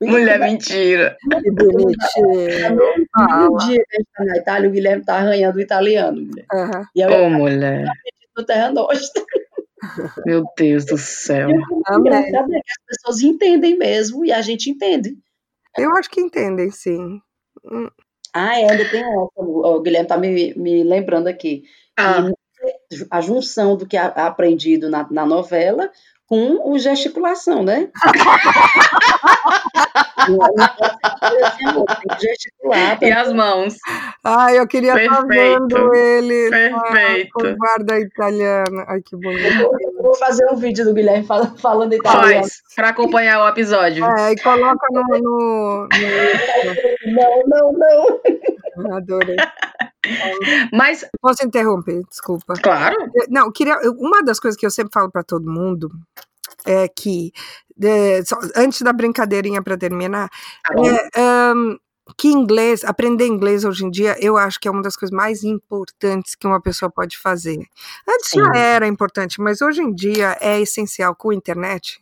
Mulher mentira. Que bonitinho. No dia que a gente tá na Itália, o Guilherme tá arranhando o italiano. Mulher. Uhum. E eu, oh, mulher. No Terra Nostra. Meu Deus do céu. Amém. As pessoas entendem mesmo e a gente entende. Eu acho que entendem, sim. Hum. Ah, é, ainda tem essa. O Guilherme tá me, me lembrando aqui. Ah. A junção do que é aprendido na, na novela com o gesticulação, né? [laughs] gesticular. E as mãos. Ai, eu queria estar vendo ele Perfeito. com guarda italiana. Ai, que bonito. Eu vou fazer um vídeo do Guilherme falando, falando italiano. Faz, para acompanhar o episódio. É, e coloca no... no, no... [laughs] Não, não, não. [laughs] Adorei. [laughs] Mas posso interromper, desculpa. Claro. Não, queria uma das coisas que eu sempre falo para todo mundo é que é, só, antes da brincadeirinha para terminar, tá é, um, que inglês, aprender inglês hoje em dia, eu acho que é uma das coisas mais importantes que uma pessoa pode fazer. Antes Sim. já era importante, mas hoje em dia é essencial com a internet.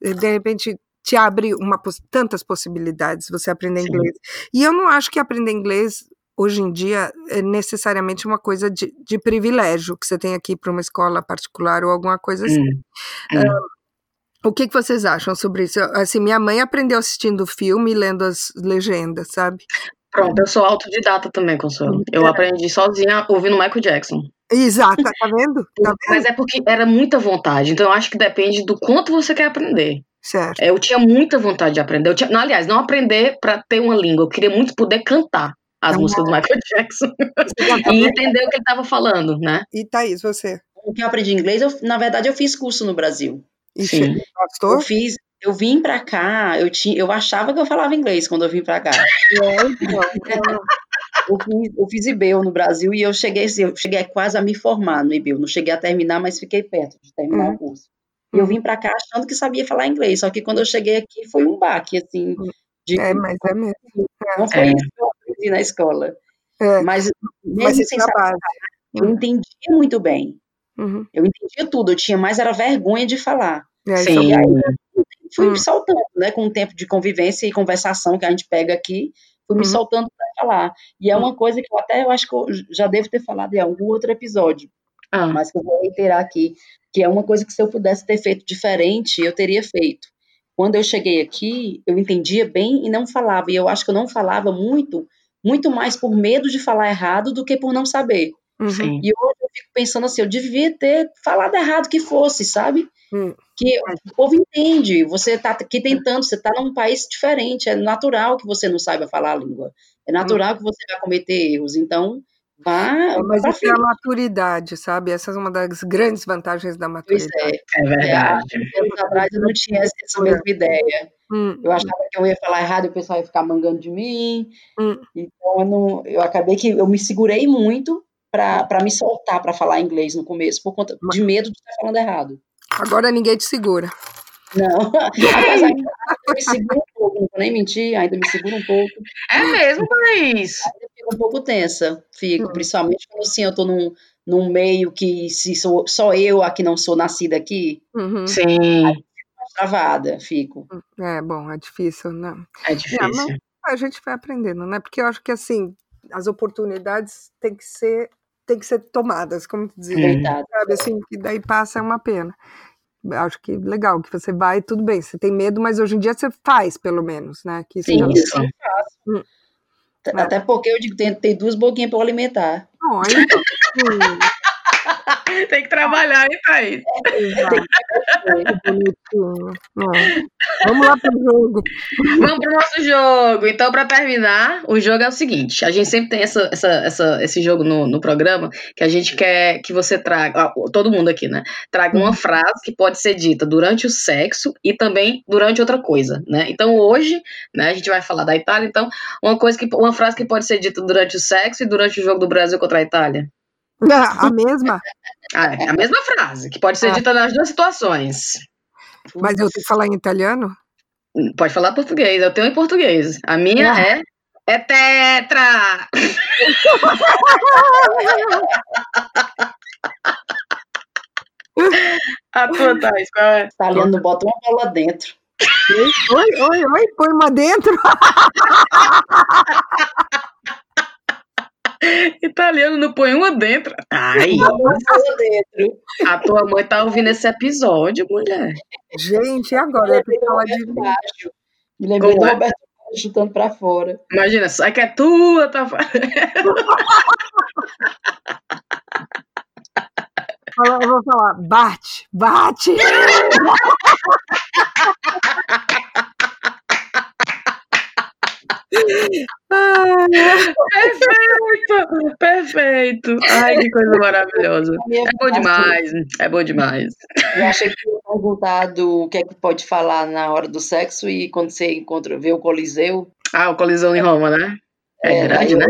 De repente te abre uma, tantas possibilidades você aprender Sim. inglês. E eu não acho que aprender inglês hoje em dia é necessariamente uma coisa de, de privilégio que você tem aqui para uma escola particular ou alguma coisa assim. Hum. Uh, o que, que vocês acham sobre isso? Assim, minha mãe aprendeu assistindo o filme e lendo as legendas, sabe? Pronto, eu sou autodidata também, Consuelo. Eu é. aprendi sozinha ouvindo Michael Jackson. Exato, tá vendo? [laughs] Tá vendo? Mas é porque era muita vontade, então eu acho que depende do quanto você quer aprender. Certo. Eu tinha muita vontade de aprender. Eu tinha, não, aliás, não aprender para ter uma língua, eu queria muito poder cantar as músicas do Michael Jackson [laughs] e entender o que ele estava falando, né? E Thaís, você? O que eu aprendi inglês, eu, na verdade, eu fiz curso no Brasil. Sim. Gostou? Eu fiz, eu vim para cá, eu, tinha, eu achava que eu falava inglês quando eu vim para cá. É, então, [laughs] eu, fiz, eu fiz IBEU no Brasil e eu cheguei, assim, eu cheguei quase a me formar no IBEU. Não cheguei a terminar, mas fiquei perto de terminar hum. o curso. E eu hum. vim para cá achando que sabia falar inglês, só que quando eu cheguei aqui foi um baque, assim. Hum. De, é, mas é mesmo. Não foi é. isso aprendi na escola. É. Mas, mesmo mas sem saber, eu entendia muito bem. Uhum. Eu entendia tudo, eu tinha mais era vergonha de falar. É, Sim. E aí fui me hum. soltando, né, com o tempo de convivência e conversação que a gente pega aqui, fui me uhum. soltando para falar. E é hum. uma coisa que eu até eu acho que eu já devo ter falado em algum outro episódio, ah. mas que eu vou reiterar aqui, que é uma coisa que se eu pudesse ter feito diferente, eu teria feito. Quando eu cheguei aqui, eu entendia bem e não falava, e eu acho que eu não falava muito, muito mais por medo de falar errado do que por não saber. Uhum. E hoje eu fico pensando assim, eu devia ter falado errado que fosse, sabe? Uhum. Que o povo entende, você está aqui tentando, você está num país diferente, é natural que você não saiba falar a língua, é natural uhum. que você vai cometer erros, então vá. É, mas isso é a maturidade, sabe? Essa é uma das grandes vantagens da maturidade. Pois é, é verdade. É, anos atrás eu não tinha essa mesma ideia. Hum, eu achava que eu ia falar errado e o pessoal ia ficar mangando de mim. Hum. Então eu, não, eu acabei que eu me segurei muito para me soltar para falar inglês no começo, por conta de medo de estar falando errado. Agora ninguém te segura. Não, [laughs] ainda me segura um pouco, não vou nem mentir, ainda me segura um pouco. É mesmo, Thaís? Fico um pouco tensa, fico, hum. principalmente quando assim, eu tô num, num meio que se sou, só eu aqui não sou nascida aqui. Uhum. Sim. Aí, travada, fico. É, bom, é difícil, né? É difícil. É, a gente vai aprendendo, né? Porque eu acho que assim, as oportunidades têm que ser têm que ser tomadas, como dizer, uhum. sabe, assim, que daí passa é uma pena. Acho que legal que você vai, tudo bem, você tem medo, mas hoje em dia você faz, pelo menos, né? Que Sim, isso. Hum. Até porque eu digo, tem, tem duas boquinhas para alimentar. Olha. [laughs] [laughs] Tem que trabalhar, hein, Thaís? É, bonitinho. Vamos lá pro jogo. Vamos pro nosso jogo. Então, para terminar, o jogo é o seguinte: a gente sempre tem essa, essa, essa, esse jogo no, no programa que a gente quer que você traga, todo mundo aqui, né? Traga uma frase que pode ser dita durante o sexo e também durante outra coisa, né? Então, hoje, né, a gente vai falar da Itália. Então, uma coisa que, uma frase que pode ser dita durante o sexo e durante o jogo do Brasil contra a Itália. [laughs] A mesma? Ah, é a mesma frase, que pode ser ah. dita nas duas situações. Mas eu tenho que falar em italiano? Pode falar português, eu tenho em português. A minha ah. é é tetra! [laughs] A tua, Thais, qual é? Italiano bota uma bola dentro. Oi, oi, oi, põe uma dentro. [laughs] Italiano não põe uma dentro. Ai, dentro. A tua mãe tá ouvindo esse episódio, mulher. Gente, e agora? Eu de baixo. Me lembrei Como do é? Roberto chutando pra fora. Imagina, sai que é tua, tá Eu vou falar, bate, bate! [laughs] perfeito, perfeito. Ai, que coisa maravilhosa. É bom demais, é bom demais. Eu achei que tinha perguntado o que é que pode falar na hora do sexo e quando você encontra, vê o Coliseu. Ah, o Coliseu em Roma, né? É, é grande, né?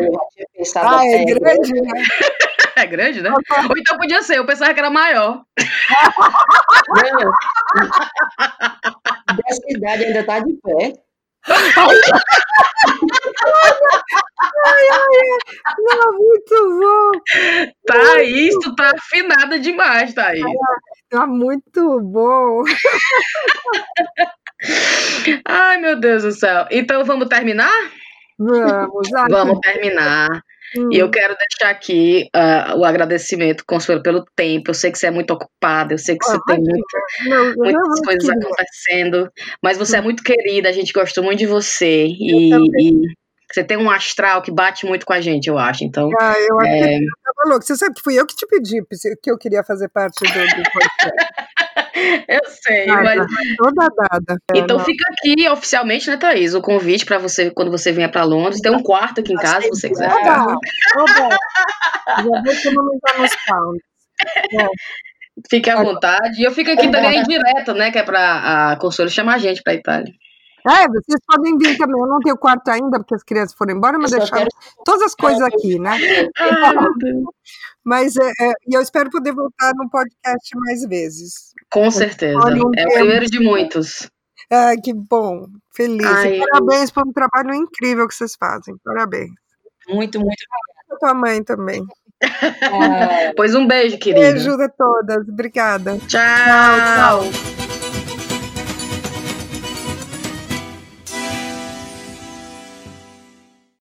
ah, [laughs] é grande, né? É grande, né? Ou então podia ser, eu pensava que era maior. Não. [laughs] Dessa idade ainda tá de pé ai, ai, não, muito bom. Thaís, tu tá afinada demais, Thaís. Tá muito bom. Ai, meu Deus do céu. Então vamos terminar? Vamos, vamos terminar. Hum. E eu quero deixar aqui uh, o agradecimento, Consuelo, pelo tempo. Eu sei que você é muito ocupada, eu sei que você tem muito, muitas coisas acontecendo, mas você é muito querida, a gente gostou muito de você. E, e, você tem um astral que bate muito com a gente, eu acho. Então, ah, eu é... tava louco. Você sabe que fui eu que te pedi que eu queria fazer parte do, do [laughs] podcast. eu sei, mas. Toda dada. Então fica aqui oficialmente, né, Thaís? O convite para você, quando você vier para Londres. Tem um quarto aqui em casa, se você quiser. Oba, oba. Já vou economizar nos pounds. É. Fique à vontade. E eu fico aqui também direto, né? Que é para a Consuelo chamar a gente para Itália. É, vocês podem vir também. Eu não tenho quarto ainda, porque as crianças foram embora, mas deixaram todas as coisas aqui, né? [laughs] Ai, mas é, é, eu espero poder voltar no podcast mais vezes. Com certeza. É o primeiro de muitos. Ai, que bom. Feliz. Ai, parabéns pelo trabalho incrível que vocês fazem. Parabéns. Muito, muito obrigada. tua mãe também. [laughs] pois um beijo, querida. Beijo a todas. Obrigada. tchau. tchau. tchau.